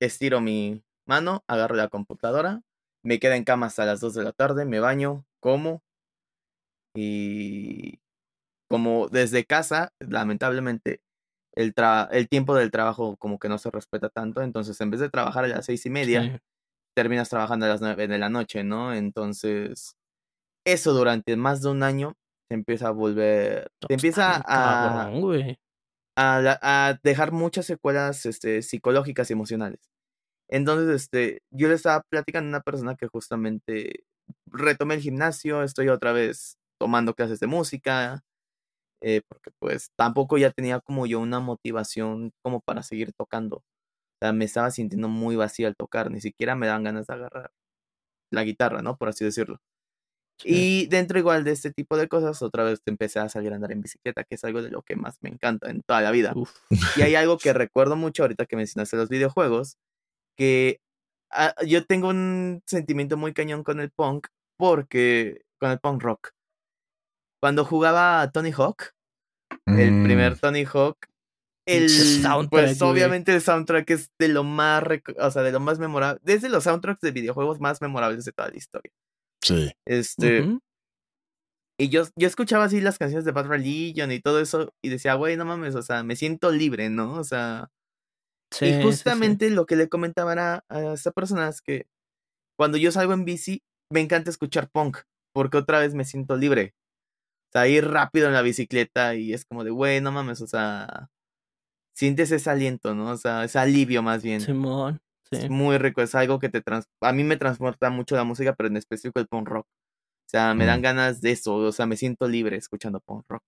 estiro mi mano, agarro la computadora, me quedo en cama hasta las 2 de la tarde, me baño, como y como desde casa, lamentablemente, el, tra- el tiempo del trabajo como que no se respeta tanto, entonces en vez de trabajar a las seis y media, Sí. terminas trabajando a las 9 de la noche, ¿no? Entonces, eso durante más de un año te empieza a volver, te empieza Está a, a, a dejar muchas secuelas este, psicológicas y emocionales. Entonces, este, yo le estaba platicando a una persona que justamente retomé el gimnasio, estoy otra vez tomando clases de música, eh, porque pues tampoco ya tenía como yo una motivación como para seguir tocando. O sea, me estaba sintiendo muy vacío al tocar, ni siquiera me dan ganas de agarrar la guitarra, ¿no? Por así decirlo. Y dentro igual de este tipo de cosas, otra vez te empecé a salir a andar en bicicleta, que es algo de lo que más me encanta en toda la vida. Y hay algo que recuerdo mucho ahorita que mencionaste los videojuegos, que ah, yo tengo un sentimiento muy cañón con el punk, porque con el punk rock. Cuando jugaba Tony Hawk, el Mm. primer Tony Hawk, el soundtrack, pues güey. obviamente el soundtrack es de lo más, o sea, de lo más memorable, desde los soundtracks de videojuegos más memorables de toda la historia. Sí. Este, y yo, yo escuchaba así las canciones de Bad Religion y todo eso y decía, güey, no mames, o sea, me siento libre, ¿no? O sea, Sí, y sí. justamente lo que le comentaba era a esta persona es que cuando yo salgo en bici, me encanta escuchar punk, porque otra vez me siento libre. O sea, ir rápido en la bicicleta y es como de, güey, no mames, o sea, sientes ese aliento, ¿no? O sea, ese alivio más bien. Simón. Sí. Es muy rico, es algo que te trans... A mí me transporta mucho la música, pero en específico el punk rock. O sea, me dan Mm. ganas de eso, o sea, me siento libre escuchando punk rock.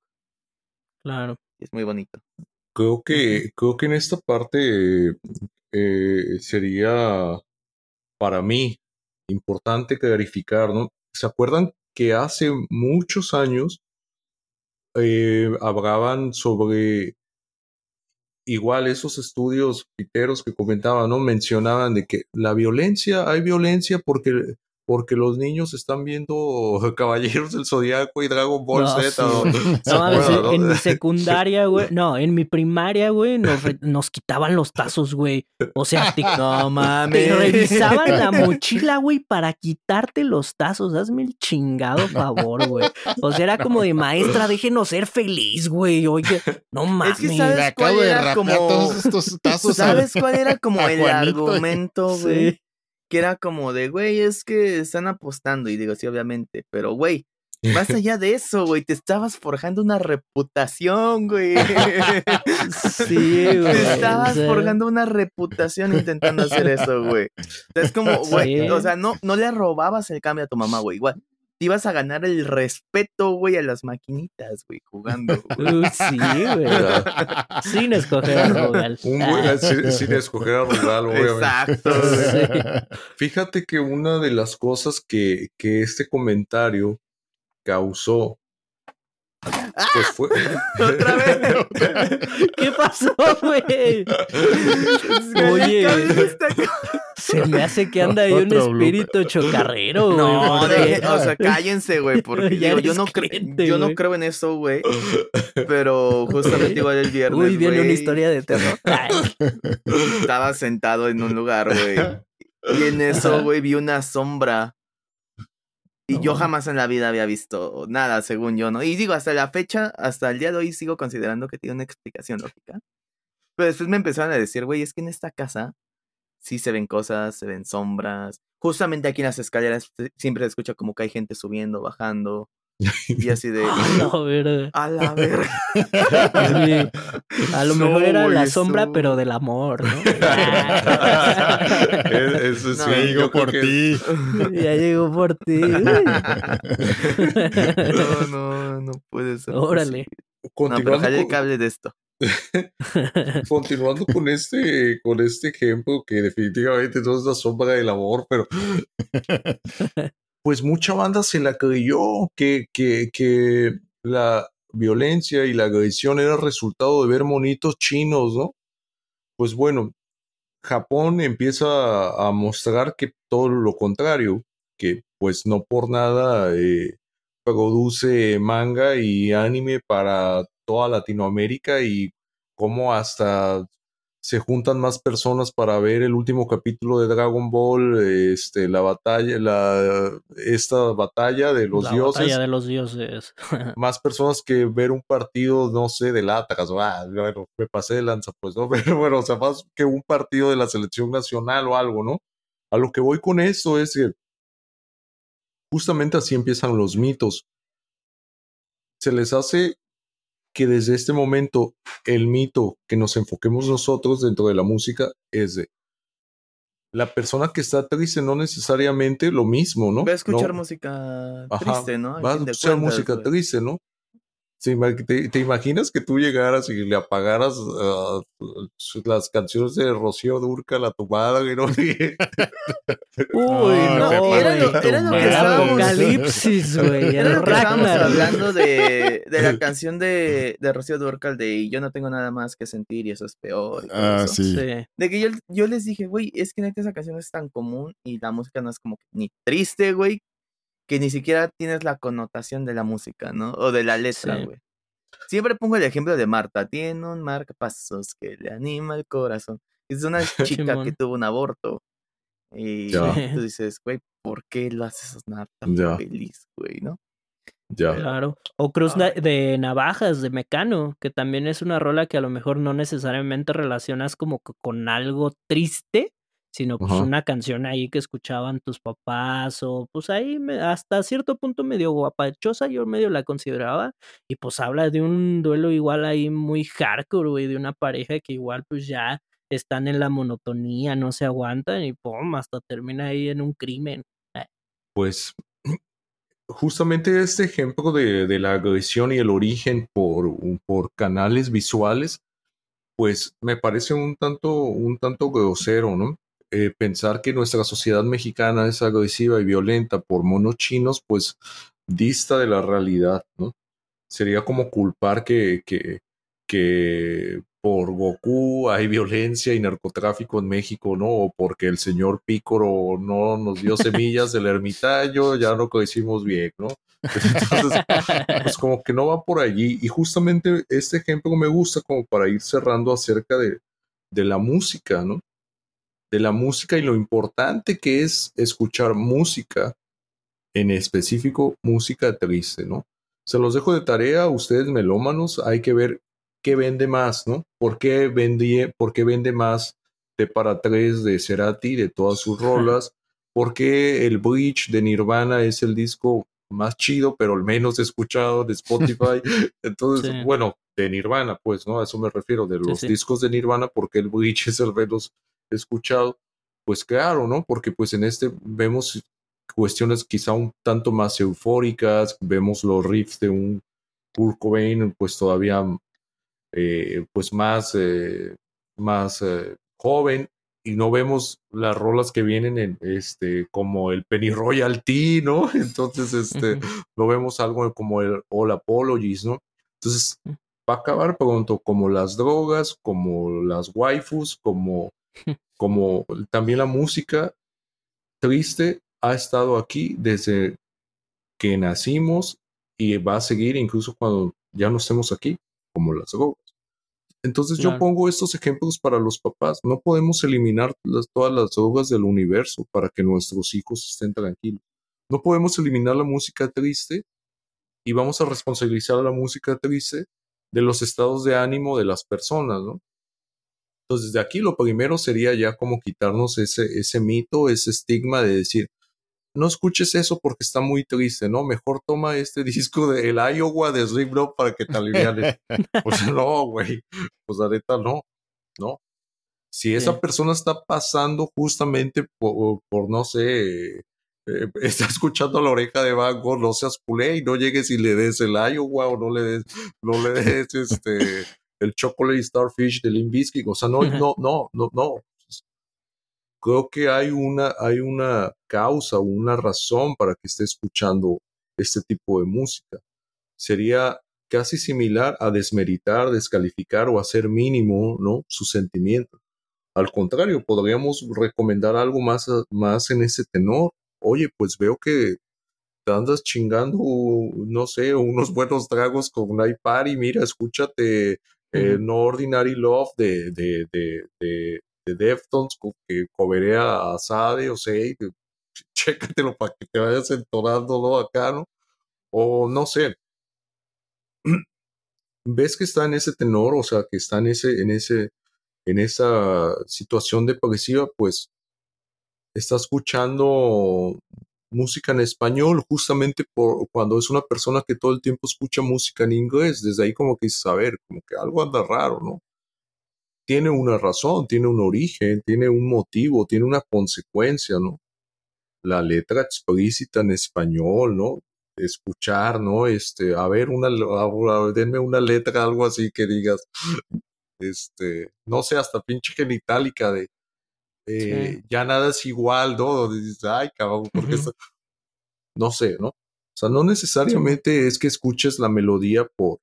Claro. y Es muy bonito. Creo que, creo que en esta parte eh, sería para mí importante clarificar, ¿no? ¿Se acuerdan que hace muchos años eh, hablaban sobre igual esos estudios piteros que comentaban, ¿no? Mencionaban de que la violencia, hay violencia porque, porque los niños están viendo Caballeros del Zodiaco y Dragon Ball No, Z. sí. ¿no? ¿Se No mames, en mi secundaria, güey. No, en mi primaria, güey, nos, nos quitaban los tazos, güey. O sea, te, No te revisaban la mochila, güey, para quitarte los tazos. Hazme el chingado favor, güey. O sea, era como de maestra, déjenos ser feliz, güey. Oye, no mames. que sabes- acabo cuál de era rapear como- todos estos tazos. ¿Sabes cuál era como el argumento, güey? Sí. Que era como de, güey, es que están apostando. Y digo, sí, obviamente. Pero, güey, más allá de eso, güey, te estabas forjando una reputación, güey. Sí, güey. Te estabas o sea, forjando una reputación intentando hacer eso, güey. O sea, es como, güey, Sí. o sea, no, no le robabas el cambio a tu mamá, güey. Igual, te ibas a ganar el respeto, güey, a las maquinitas, güey, jugando. güey. uh, sí, güey. Sin escoger a Rogal. Un Ah, buen- sin, sin escoger a Rugal, obviamente. Exacto, güey. Fíjate que una de las cosas que, que este comentario causó pues fue Otra vez. ¿Qué pasó, güey? Oye. Se me hace que anda ahí un espíritu chocarrero, güey. No, o sea, cállense, güey, porque Ya digo, yo no, cre- cliente, yo no creo en eso, güey. Pero justamente igual el viernes, Uy, viene una historia de terror. Ay, estaba sentado en un lugar, güey. Y en eso, güey, vi una sombra. Y No yo jamás en la vida había visto nada, según yo, ¿no? Y digo, hasta la fecha, hasta el día de hoy sigo considerando que tiene una explicación lógica. Pero después me empezaron a decir, güey, es que en esta casa sí se ven cosas, se ven sombras. Justamente aquí en las escaleras siempre se escucha como que hay gente subiendo, bajando. Y así de... a la verga. A la verga. Sí. A lo No, mejor era la sombra, pero del amor, ¿no? Es- eso sí, No, creo por que- ti. ya llegó por ti. No, no, no puede ser. Órale. No, pero Continuando, jale el con, cable de esto. continuando con este con este ejemplo que definitivamente no es la sombra del amor, pero pues mucha banda se la creyó que, que, que la violencia y la agresión era resultado de ver monitos chinos, ¿no? Pues bueno, Japón empieza a, mostrar que todo lo contrario, que pues no por nada eh, produce manga y anime para toda Latinoamérica y cómo hasta se juntan más personas para ver el último capítulo de Dragon Ball, este, la batalla, la, esta batalla de los la dioses, batalla de los dioses. más personas que ver un partido, no sé, del Atlas, ah, bueno, me pasé de lanza, pues, ¿no? Pero bueno, o sea, más que un partido de la selección nacional o algo, ¿no? A lo que voy con esto es que justamente así empiezan los mitos. Se les hace que desde este momento el mito que nos enfoquemos nosotros dentro de la música es de la persona que está triste no necesariamente lo mismo, ¿no? Va a escuchar No, música triste, ¿no? Al va a escuchar cuentas, música triste, ¿no? ¿Te, te- imaginas que tú llegaras y le apagaras ah, las canciones de Rocío Durcal a tu madre, ¿no? Uy, no, güey. Era lo- era lo que estábamos- apocalipsis, güey. Era lo que estábamos hablando de, de la canción de, de Rocío Durcal de "Y Yo no tengo nada más que sentir y eso es peor. Ah, eso. sí. Sí. De que yo, yo les dije, güey, es que neta esa canción es tan común y la música no es como que ni triste, güey, que ni siquiera tienes la connotación de la música, ¿no? O de la letra, Sí. güey. Siempre pongo el ejemplo de Marta. Tiene un marcapasos que le anima el corazón. Es una chica que tuvo un aborto. Y Ya. tú dices, güey, ¿por qué lo haces sonar tan Ya. feliz, güey, no? ya. Claro. O Cruz de Navajas, de Mecano, que también es una rola que a lo mejor no necesariamente relacionas como que con algo triste, sino pues Ajá. una canción ahí que escuchaban tus papás, o pues ahí me- hasta cierto punto medio guapachosa, yo medio la consideraba, y pues habla de un duelo igual ahí muy hardcore, güey, de una pareja que igual pues ya están en la monotonía, no se aguantan, y pum, hasta termina ahí en un crimen. Pues justamente este ejemplo de, de la agresión y el origen por, por canales visuales, pues me parece un tanto, un tanto grosero, ¿no? Eh, pensar que nuestra sociedad mexicana es agresiva y violenta por monos chinos, pues dista de la realidad, ¿no? Sería como culpar que, que, que por Goku hay violencia y narcotráfico en México, ¿no? O porque el señor Pícoro no nos dio semillas del ermitaño, ya no crecimos bien, ¿no? Entonces, pues como que no va por allí. Y justamente este ejemplo me gusta como para ir cerrando acerca de, de la música, ¿no? De la música y lo importante que es escuchar música, en específico música triste, ¿no? Se los dejo de tarea, ustedes melómanos, hay que ver qué vende más, ¿no? ¿Por qué, vendí, por qué vende más de para tres de Cerati, de todas sus rolas? ¿Por qué el Bridge de Nirvana es el disco más chido, pero el menos escuchado de Spotify? Entonces, Sí. bueno, de Nirvana, pues, ¿no? A eso me refiero, de Sí, los sí. discos de Nirvana, porque el Bridge es el menos escuchado. Pues claro, ¿no? Porque pues en este vemos cuestiones quizá un tanto más eufóricas, vemos los riffs de un Kurt Cobain pues todavía eh, pues más, eh, más eh, joven y no vemos las rolas que vienen en este como el Penny Royal Tea, ¿no? Entonces este no vemos algo como el All Apologies, ¿no? Entonces va a acabar pronto como las drogas, como las waifus, como como también la música triste ha estado aquí desde que nacimos y va a seguir incluso cuando ya no estemos aquí, como las drogas. Entonces yo pongo estos ejemplos para los papás. No podemos eliminar las- todas las drogas del universo para que nuestros hijos estén tranquilos. No podemos eliminar la música triste y vamos a responsabilizar a la música triste de los estados de ánimo de las personas, ¿no? Entonces, de aquí lo primero sería ya como quitarnos ese, ese mito, ese estigma de decir, no escuches eso porque está muy triste, ¿no? Mejor toma este disco de El Iowa de Slipknot para que te alivianes. Pues no, güey. Pues la neta no, ¿no? Si esa Sí. persona está pasando justamente por, por, no sé, eh, está escuchando la oreja de Van Gogh, no seas culé y no llegues y le des el Iowa o no le des, no le des este, el Chocolate Starfish de Limp Bizkit. O sea, no, no, no, no, no. Creo que hay una, hay una causa una razón para que esté escuchando este tipo de música. Sería casi similar a desmeritar, descalificar o hacer mínimo, ¿no? Su sentimiento. Al contrario, podríamos recomendar algo más, más en ese tenor. Oye, pues veo que te andas chingando, no sé, unos buenos tragos con un iPad y mira, escúchate eh. No Ordinary Love de, de, de, de, de Deftones que coberea a Sade o Sade. Chécatelo para que te vayas entonando ¿no? acá, ¿no? O no sé, ves que está en ese tenor, o sea, que está en ese, en ese, en esa situación depresiva, pues está escuchando música en español, justamente por cuando es una persona que todo el tiempo escucha música en inglés, desde ahí como que dices, a ver, como que algo anda raro, ¿no? tiene una razón, tiene un origen, tiene un motivo, tiene una consecuencia, ¿no? La letra explícita en español, ¿no? Escuchar, ¿no? Este, a ver, una, denme una letra, algo así que digas, este, no sé, hasta pinche genitálica de, eh, ya nada es igual, ¿no? Dices, ay, cabrón, porque no sé, ¿no? O sea, no necesariamente es que escuches la melodía por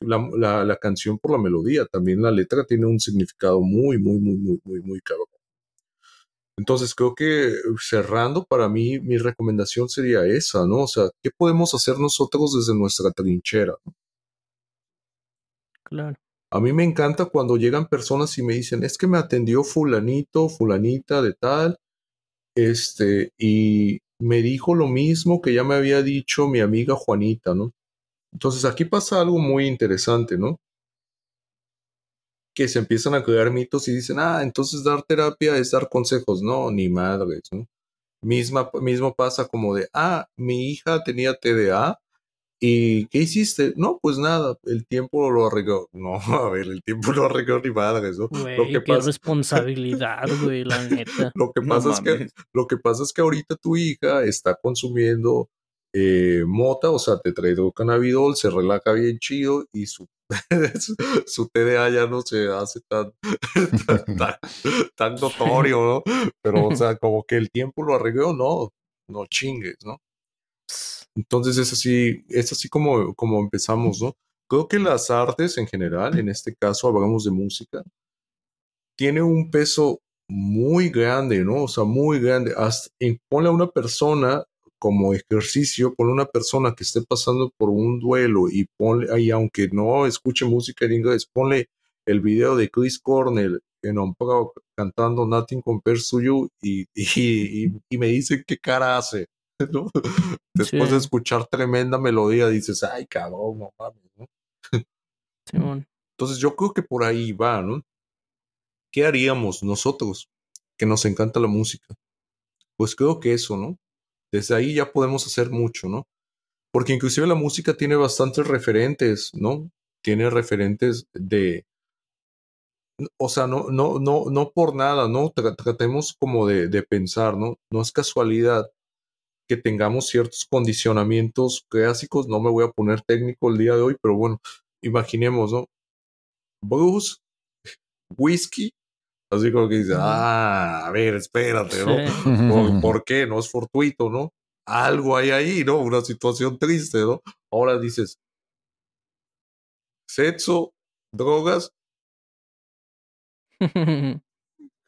la, la, canción por la melodía, también la letra tiene un significado muy, muy, muy, muy, muy, muy cabrón. Entonces creo que cerrando para mí mi recomendación sería esa, ¿no? O sea, ¿qué podemos hacer nosotros desde nuestra trinchera? Claro. A mí me encanta cuando llegan personas y me dicen, es que me atendió fulanito, fulanita de tal, este, y me dijo lo mismo que ya me había dicho mi amiga Juanita, ¿no? Entonces aquí pasa algo muy interesante, ¿no? Que se empiezan a crear mitos y dicen, ah, entonces dar terapia es dar consejos. No, ni madres, ¿no? Misma, mismo pasa como de, ah, mi hija tenía TDA ¿Y qué hiciste? No, pues nada, el tiempo lo arregló. No, a ver, el tiempo lo arregló ni madres, ¿no? lo que qué responsabilidad, güey, la neta. lo que pasa es que lo que pasa es que ahorita tu hija está consumiendo eh, mota, o sea, te trae cannabidol, se relaja bien chido y su su TDA ya no se hace tan, tan, tan, notorio, ¿no? Pero, o sea, como que el tiempo lo arregló, no, no chingues, ¿no? Entonces es así, es así como, como empezamos, ¿no? Creo que las artes en general, en este caso hablamos de música, tiene un peso muy grande, ¿no? O sea, muy grande. Hasta, ponle a una persona como ejercicio, ponle a una persona que esté pasando por un duelo y ponle, y aunque no escuche música en inglés, ponle el video de Chris Cornell en Unplugged cantando Nothing Compares to You y, y, y me dicen qué cara hace. Después de escuchar tremenda melodía, dices, ay, cabrón, no mames, ¿no? Entonces yo creo que por ahí va, ¿no? ¿Qué haríamos nosotros que nos encanta la música? Pues creo que eso, ¿no? Desde ahí ya podemos hacer mucho, ¿no? Porque inclusive la música tiene bastantes referentes, ¿no? Tiene referentes de, o sea, no, no, no, no por nada, ¿no? Tratemos como de, de pensar, ¿no? No es casualidad que tengamos ciertos condicionamientos clásicos. No me voy a poner técnico el día de hoy, pero bueno, imaginemos, ¿no? Bruce, whisky, así como que dice, ah, a ver, espérate, ¿no? ¿Por, qué? No es fortuito, ¿no? Algo hay ahí, ¿no? Una situación triste, ¿no? Ahora dices, sexo, drogas,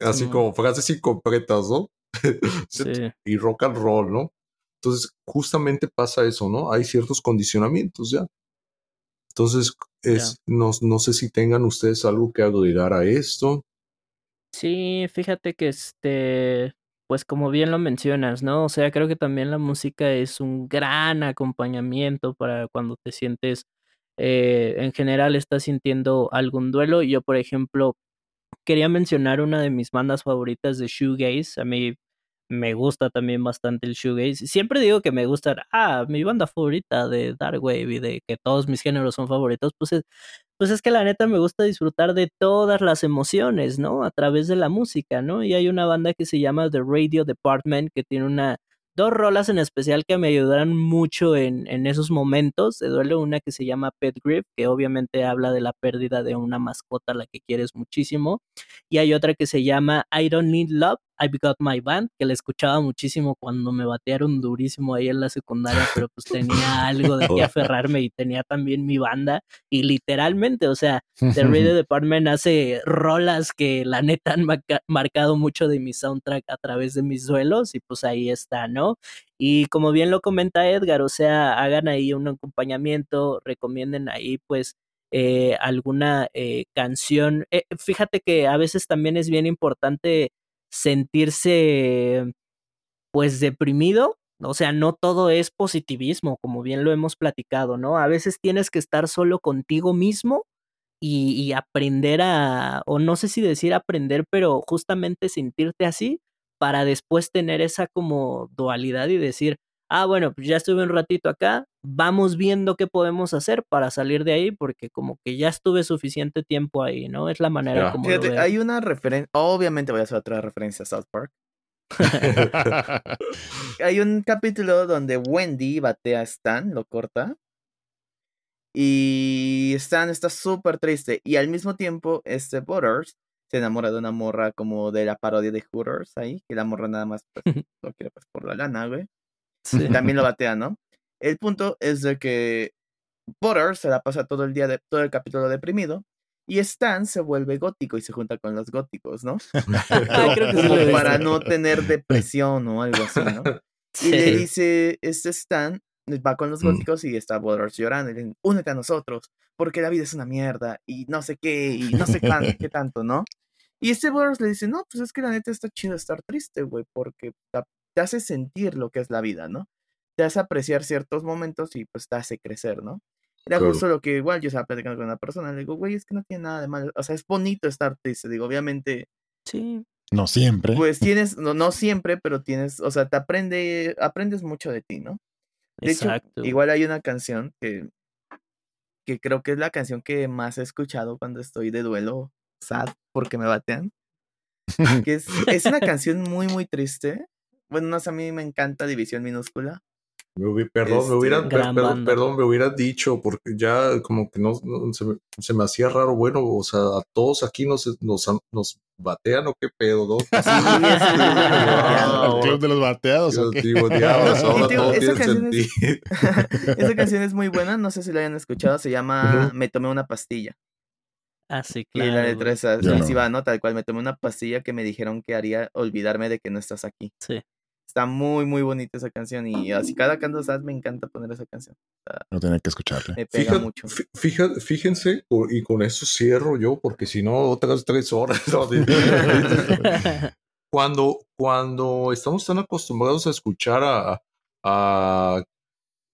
así como frases incompletas, ¿no? y rock and roll, ¿no? Entonces, justamente pasa eso, ¿no? Hay ciertos condicionamientos ya. Entonces, es, no, no, sé si tengan ustedes algo que agregar a esto. Sí, fíjate que este, pues como bien lo mencionas, ¿no? O sea, creo que también la música es un gran acompañamiento para cuando te sientes, eh, en general estás sintiendo algún duelo. Yo, por ejemplo, quería mencionar una de mis bandas favoritas de shoegaze. A mí me gusta también bastante el shoegaze. Siempre digo que me gusta, ah, mi banda favorita de Dark Wave y de que todos mis géneros son favoritos, pues es, pues es que la neta me gusta disfrutar de todas las emociones, ¿no? A través de la música, ¿no? Y hay una banda que se llama The Radio Department que tiene una dos rolas en especial que me ayudaron mucho en, en esos momentos de duelo. Una que se llama Pet Grip, que obviamente habla de la pérdida de una mascota a la que quieres muchísimo. Y hay otra que se llama I Don't Need Love, I've Got My Band, que la escuchaba muchísimo cuando me batearon durísimo ahí en la secundaria, pero pues tenía algo de qué aferrarme y tenía también mi banda. Y literalmente, o sea, The Radio Department hace rolas que la neta han marcado mucho de mi soundtrack a través de mis duelos y pues ahí está, ¿no? Y como bien lo comenta Edgar, o sea, hagan ahí un acompañamiento, recomienden ahí pues eh, alguna eh, canción. Eh, fíjate que a veces también es bien importante sentirse pues deprimido, o sea, no todo es positivismo, como bien lo hemos platicado, ¿no? A veces tienes que estar solo contigo mismo y, y, aprender a, o no sé si decir aprender, pero justamente sentirte así para después tener esa como dualidad y decir, ah, bueno, pues ya estuve un ratito acá, vamos viendo qué podemos hacer para salir de ahí, porque como que ya estuve suficiente tiempo ahí, ¿no? Es la manera como lo Fíjate, veo. hay una referencia, obviamente voy a hacer otra referencia a South Park. Hay un capítulo donde Wendy batea a Stan, lo corta. Y Stan está súper triste. Y al mismo tiempo, este Butters se enamora de una morra como de la parodia de Hooters ahí. Que la morra nada más pues, lo quiere pues, por la lana, güey. Sí. También lo batea, ¿no? El punto es de que Butters se la pasa todo el día, de, todo el capítulo deprimido. Y Stan se vuelve gótico y se junta con los góticos, ¿no? Ah, creo que sí Como para no tener depresión o algo así, ¿no? Y le Sí. dice, este Stan va con los Mm. góticos y está Butters llorando. Y le dicen, únete a nosotros, porque la vida es una mierda y no sé qué, y no sé cuán- qué tanto, ¿no? Y este Butters le dice, no, pues es que la neta está chido estar triste, güey, porque ta- te hace sentir lo que es la vida, ¿no? Te hace apreciar ciertos momentos y pues te hace crecer, ¿no? Era Claro. justo lo que igual yo estaba platicando con una persona, le digo, güey, es que no tiene nada de malo, o sea, es bonito estar triste, digo, obviamente Sí. no siempre. pues tienes, no, no siempre, pero tienes, o sea, te aprende, aprendes mucho de ti, ¿no? De Exacto. hecho, igual hay una canción que, que creo que es la canción que más he escuchado cuando estoy de duelo, sad, porque me batean. Que es, es una canción muy, muy triste. Bueno, no sé, a mí me encanta División Minúscula. Me hubi- perdón, me Este, hubiera, per- perdón, me hubiera dicho, porque ya como que no, no- se, me, se me hacía raro, bueno, o sea, a todos aquí nos, nos, nos batean o qué pedo, ¿no? ¿El club de los bateados o Yo qué? digo, diablos, ahora Y digo, todo esa tiene canción es- sentido. Esa canción es muy buena, no sé si la hayan escuchado, se llama Me tomé una pastilla. Ah, sí, Y claro. la letra es así, no. va, ¿no? Tal cual, me tomé una pastilla que me dijeron que haría olvidarme de que no estás aquí. Sí. Está muy, muy bonita esa canción y así cada canto me encanta poner esa canción. No tenía que escucharle. Me pega Fíjate- mucho. fí- fíjate- fíjense, y con eso cierro yo, porque si no, otras tres horas. ¿no? cuando, cuando estamos tan acostumbrados a escuchar a, a,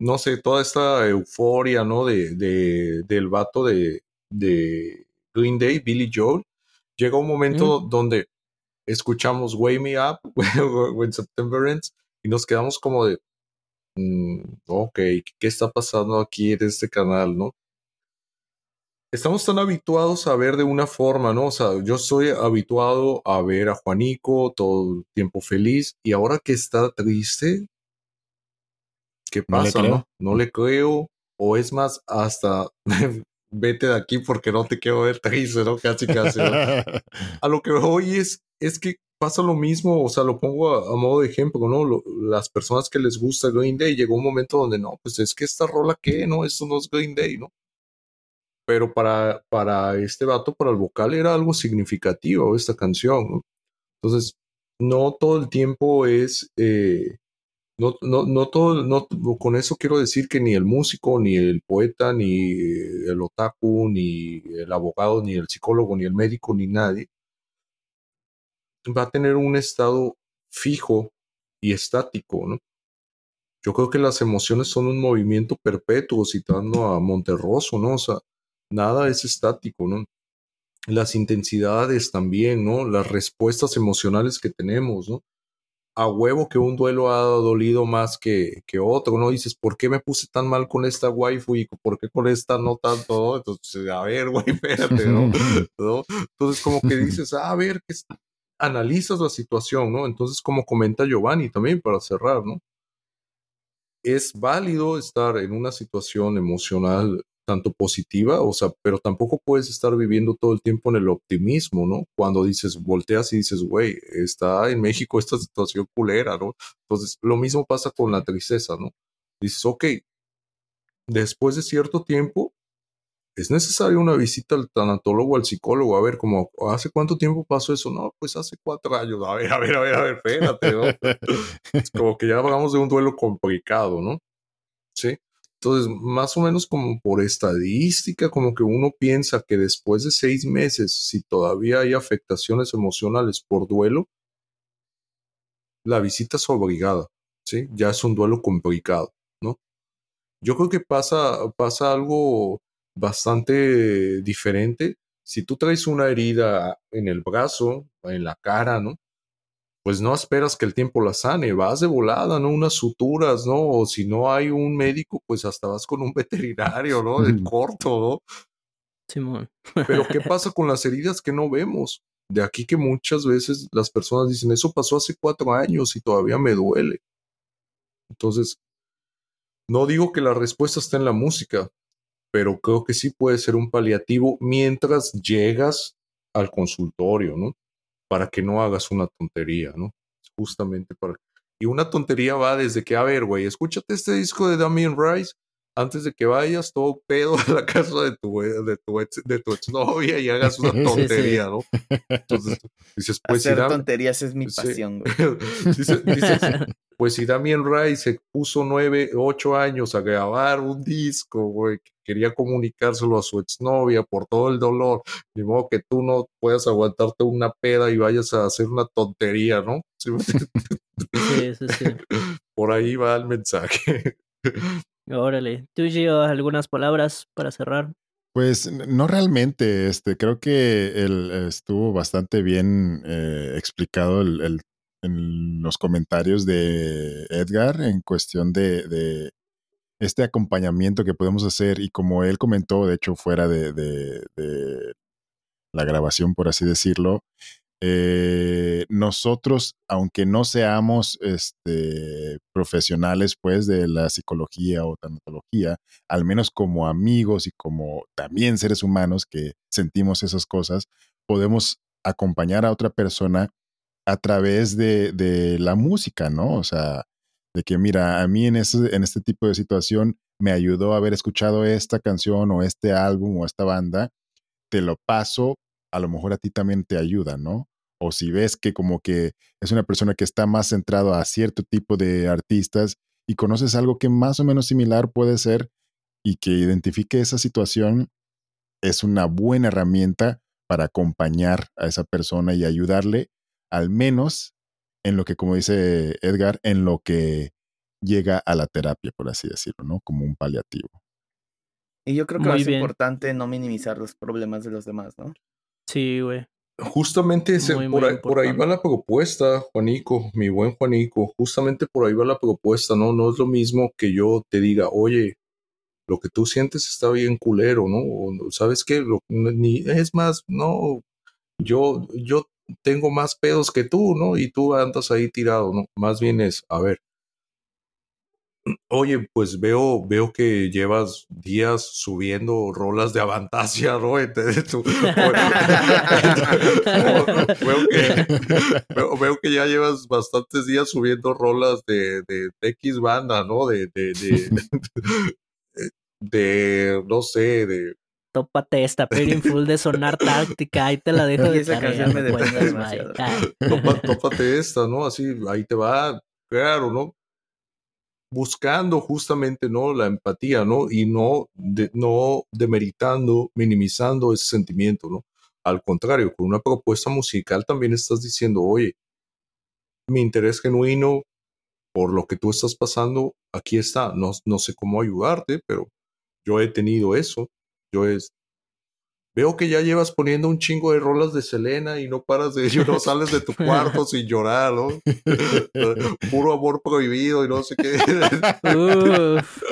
no sé, toda esta euforia, ¿no? De, de- del vato de, de Green Day, Billy Joel, llega un momento donde escuchamos Wake Me Up, When September Ends, y nos quedamos como de, mm, ok, ¿qué está pasando aquí en este canal, no? Estamos tan habituados a ver de una forma, ¿no? O sea, yo soy habituado a ver a Juanico todo el tiempo feliz y ahora que está triste, ¿qué No le pasa, creo. no? No le creo, o es más, hasta vete de aquí porque no te quiero ver triste, ¿no? Casi, casi. ¿no? a lo que voy es, es que pasa lo mismo, o sea, lo pongo a, a modo de ejemplo, ¿no? Lo- las personas que les gusta Green Day, llegó un momento donde no, pues es que esta rola, ¿qué? No, esto no es Green Day, ¿no? Pero para, para este vato, para el vocal, era algo significativo esta canción, ¿no? Entonces, no todo el tiempo es, eh, no, no, no todo, no, con eso quiero decir que ni el músico, ni el poeta, ni el otaku, ni el abogado, ni el psicólogo, ni el médico, ni nadie va a tener un estado fijo y estático, ¿no? Yo creo que las emociones son un movimiento perpetuo, citando a Monterroso, ¿no? O sea, nada es estático, ¿no? Las intensidades también, ¿no? Las respuestas emocionales que tenemos, ¿no? A huevo que un duelo ha dolido más que, que otro, ¿no? Dices, ¿por qué me puse tan mal con esta waifu y por qué con esta no tanto? ¿no? Entonces, a ver, güey, espérate, ¿no? ¿no? Entonces, como que dices, "Ah, a ver, analizas la situación, ¿no? Entonces, como comenta Giovanni también para cerrar, ¿no? Es válido estar en una situación emocional tanto positiva, o sea, pero tampoco puedes estar viviendo todo el tiempo en el optimismo, ¿no? Cuando dices, volteas y dices, güey, está en México esta situación culera, ¿no? Entonces, lo mismo pasa con la tristeza, ¿no? Dices, ok, después de cierto tiempo, es necesaria una visita al tanatólogo, al psicólogo, a ver, como, ¿hace cuánto tiempo pasó eso? No, pues hace cuatro años. A ver, a ver, a ver, a ver, espérate, ¿no? Es como que ya hablamos de un duelo complicado, ¿no? Sí. Entonces, más o menos como por estadística, como que uno piensa que después de seis meses, si todavía hay afectaciones emocionales por duelo, la visita es obligada, ¿sí? Ya es un duelo complicado, ¿no? Yo creo que pasa, pasa algo bastante diferente. Si tú traes una herida en el brazo, en la cara, ¿no? Pues no esperas que el tiempo la sane, vas de volada, ¿no? Unas suturas, ¿no? O si no hay un médico, pues hasta vas con un veterinario, ¿no? De corto, ¿no? Simón. Pero ¿qué pasa con las heridas que no vemos? De aquí que muchas veces las personas dicen, eso pasó hace cuatro años y todavía me duele. Entonces, no digo que la respuesta está en la música, pero creo que sí puede ser un paliativo mientras llegas al consultorio, ¿no? Para que no hagas una tontería, ¿no? Justamente para... Y una tontería va desde que, a ver, güey, escúchate este disco de Damien Rice antes de que vayas todo pedo a la casa de tu, de tu, ex, de tu exnovia y hagas una tontería, ¿no? Entonces dices, pues Hacer tonterías es mi pasión, güey. dices, dices, pues si Damien Rice se puso nueve, ocho años a grabar un disco, güey, que quería comunicárselo a su exnovia por todo el dolor, de modo que tú no puedas aguantarte una peda y vayas a hacer una tontería, ¿no? ¿Sí? Sí, sí, sí. Por ahí va el mensaje. Órale. ¿Tú, Gio, algunas palabras para cerrar? Pues no realmente, este, creo que el, estuvo bastante bien eh, explicado el, en los comentarios de Edgar en cuestión de, de, este acompañamiento que podemos hacer y como él comentó, de hecho fuera de, de la grabación, por así decirlo, eh, nosotros, aunque no seamos este, profesionales pues de la psicología o tanatología, al menos como amigos y como también seres humanos que sentimos esas cosas, podemos acompañar a otra persona a través de, la música, ¿no? O sea, de que mira, a mí en este, en este tipo de situación me ayudó haber escuchado esta canción o este álbum o esta banda, te lo paso a lo mejor a ti también te ayuda, ¿no? O si ves que como que es una persona que está más centrado a cierto tipo de artistas y conoces algo que más o menos similar puede ser y que identifique esa situación, es una buena herramienta para acompañar a esa persona y ayudarle, al menos en lo que, como dice Edgar, en lo que llega a la terapia, por así decirlo, ¿no? Como un paliativo. Y yo creo que Muy es bien. importante no minimizar los problemas de los demás, ¿no? Sí, güey. Justamente ese, muy, por, muy ahí, por, ahí, va la propuesta, Juanico, mi buen Juanico. Justamente por ahí va la propuesta, ¿no? No es lo mismo que yo te diga, oye, lo que tú sientes está bien culero, ¿no? O, ¿Sabes qué? Lo, ni, es más, no, yo, yo tengo más pedos que tú, ¿no? Y tú andas ahí tirado, ¿no? Más bien es, a ver, Oye, pues veo, veo que llevas días subiendo rolas de Avantasia, ¿no? Tu, veo, que, veo, veo, que ya llevas bastantes días subiendo rolas de, de, de X banda, ¿no? De, de, de, de, no sé, de tópate esta full de sonar táctica, ahí te la dejo de esa canción me depende demasiado. Tópate esta, ¿no? Así, ahí te va, claro, ¿no? Buscando justamente no la empatía, ¿no? Y no, de, no demeritando, minimizando ese sentimiento, ¿no? Al contrario, con una propuesta musical también estás diciendo, oye, mi interés genuino por lo que tú estás pasando, aquí está. No, no sé cómo ayudarte, pero yo he tenido eso. Yo he, Veo que ya llevas poniendo un chingo de rolas de Selena y no paras de, no sales de tu cuarto sin llorar, ¿no? Puro amor prohibido y no sé qué. Uf,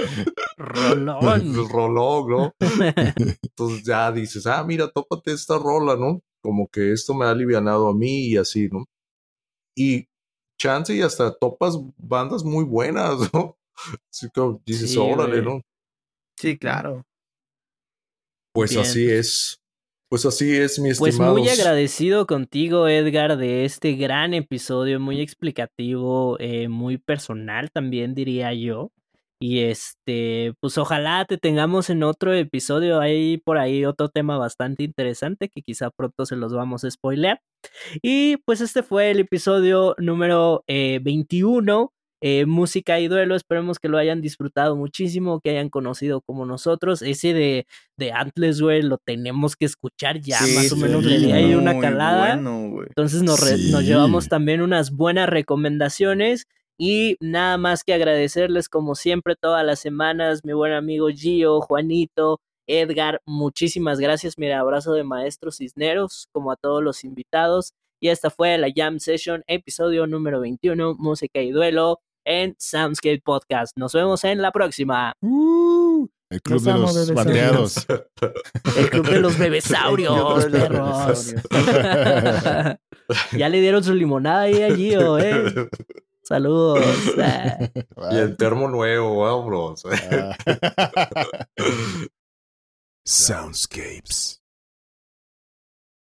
rolón. rolón, ¿no? Entonces ya dices, ah, mira, tópate esta rola, ¿no? Como que esto me ha alivianado a mí y así, ¿no? Y chance y hasta topas bandas muy buenas, ¿no? Así como dices, sí, órale, ¿no? Sí, claro. Pues Bien. así es. Pues así es, mi estimado. Pues muy agradecido contigo, Edgar, de este gran episodio, muy explicativo, eh, muy personal también, diría yo. Y este, pues ojalá te tengamos en otro episodio. Hay por ahí otro tema bastante interesante que quizá pronto se los vamos a spoilear. Y pues este fue el episodio número eh, 21 eh, música y duelo. Esperemos que lo hayan disfrutado muchísimo, que hayan conocido como nosotros. Ese de, de Antles, güey, lo tenemos que escuchar ya, sí, más o menos le di ahí una calada. Bueno, Entonces nos, sí. nos llevamos también unas buenas recomendaciones. Y nada más que agradecerles como siempre todas las semanas, mi buen amigo Gio, Juanito, Edgar, muchísimas gracias. Mira, abrazo de maestros cisneros, como a todos los invitados. Y esta fue la Jam Session, episodio número 21, música y duelo en Soundscape Podcast. Nos vemos en la próxima. Uh, el club de los bandeados. El club de los bebesaurios, perros. ya le dieron su limonada ahí a Gio, eh. Saludos. Y el termo nuevo, vámonos. Ah. Soundscapes.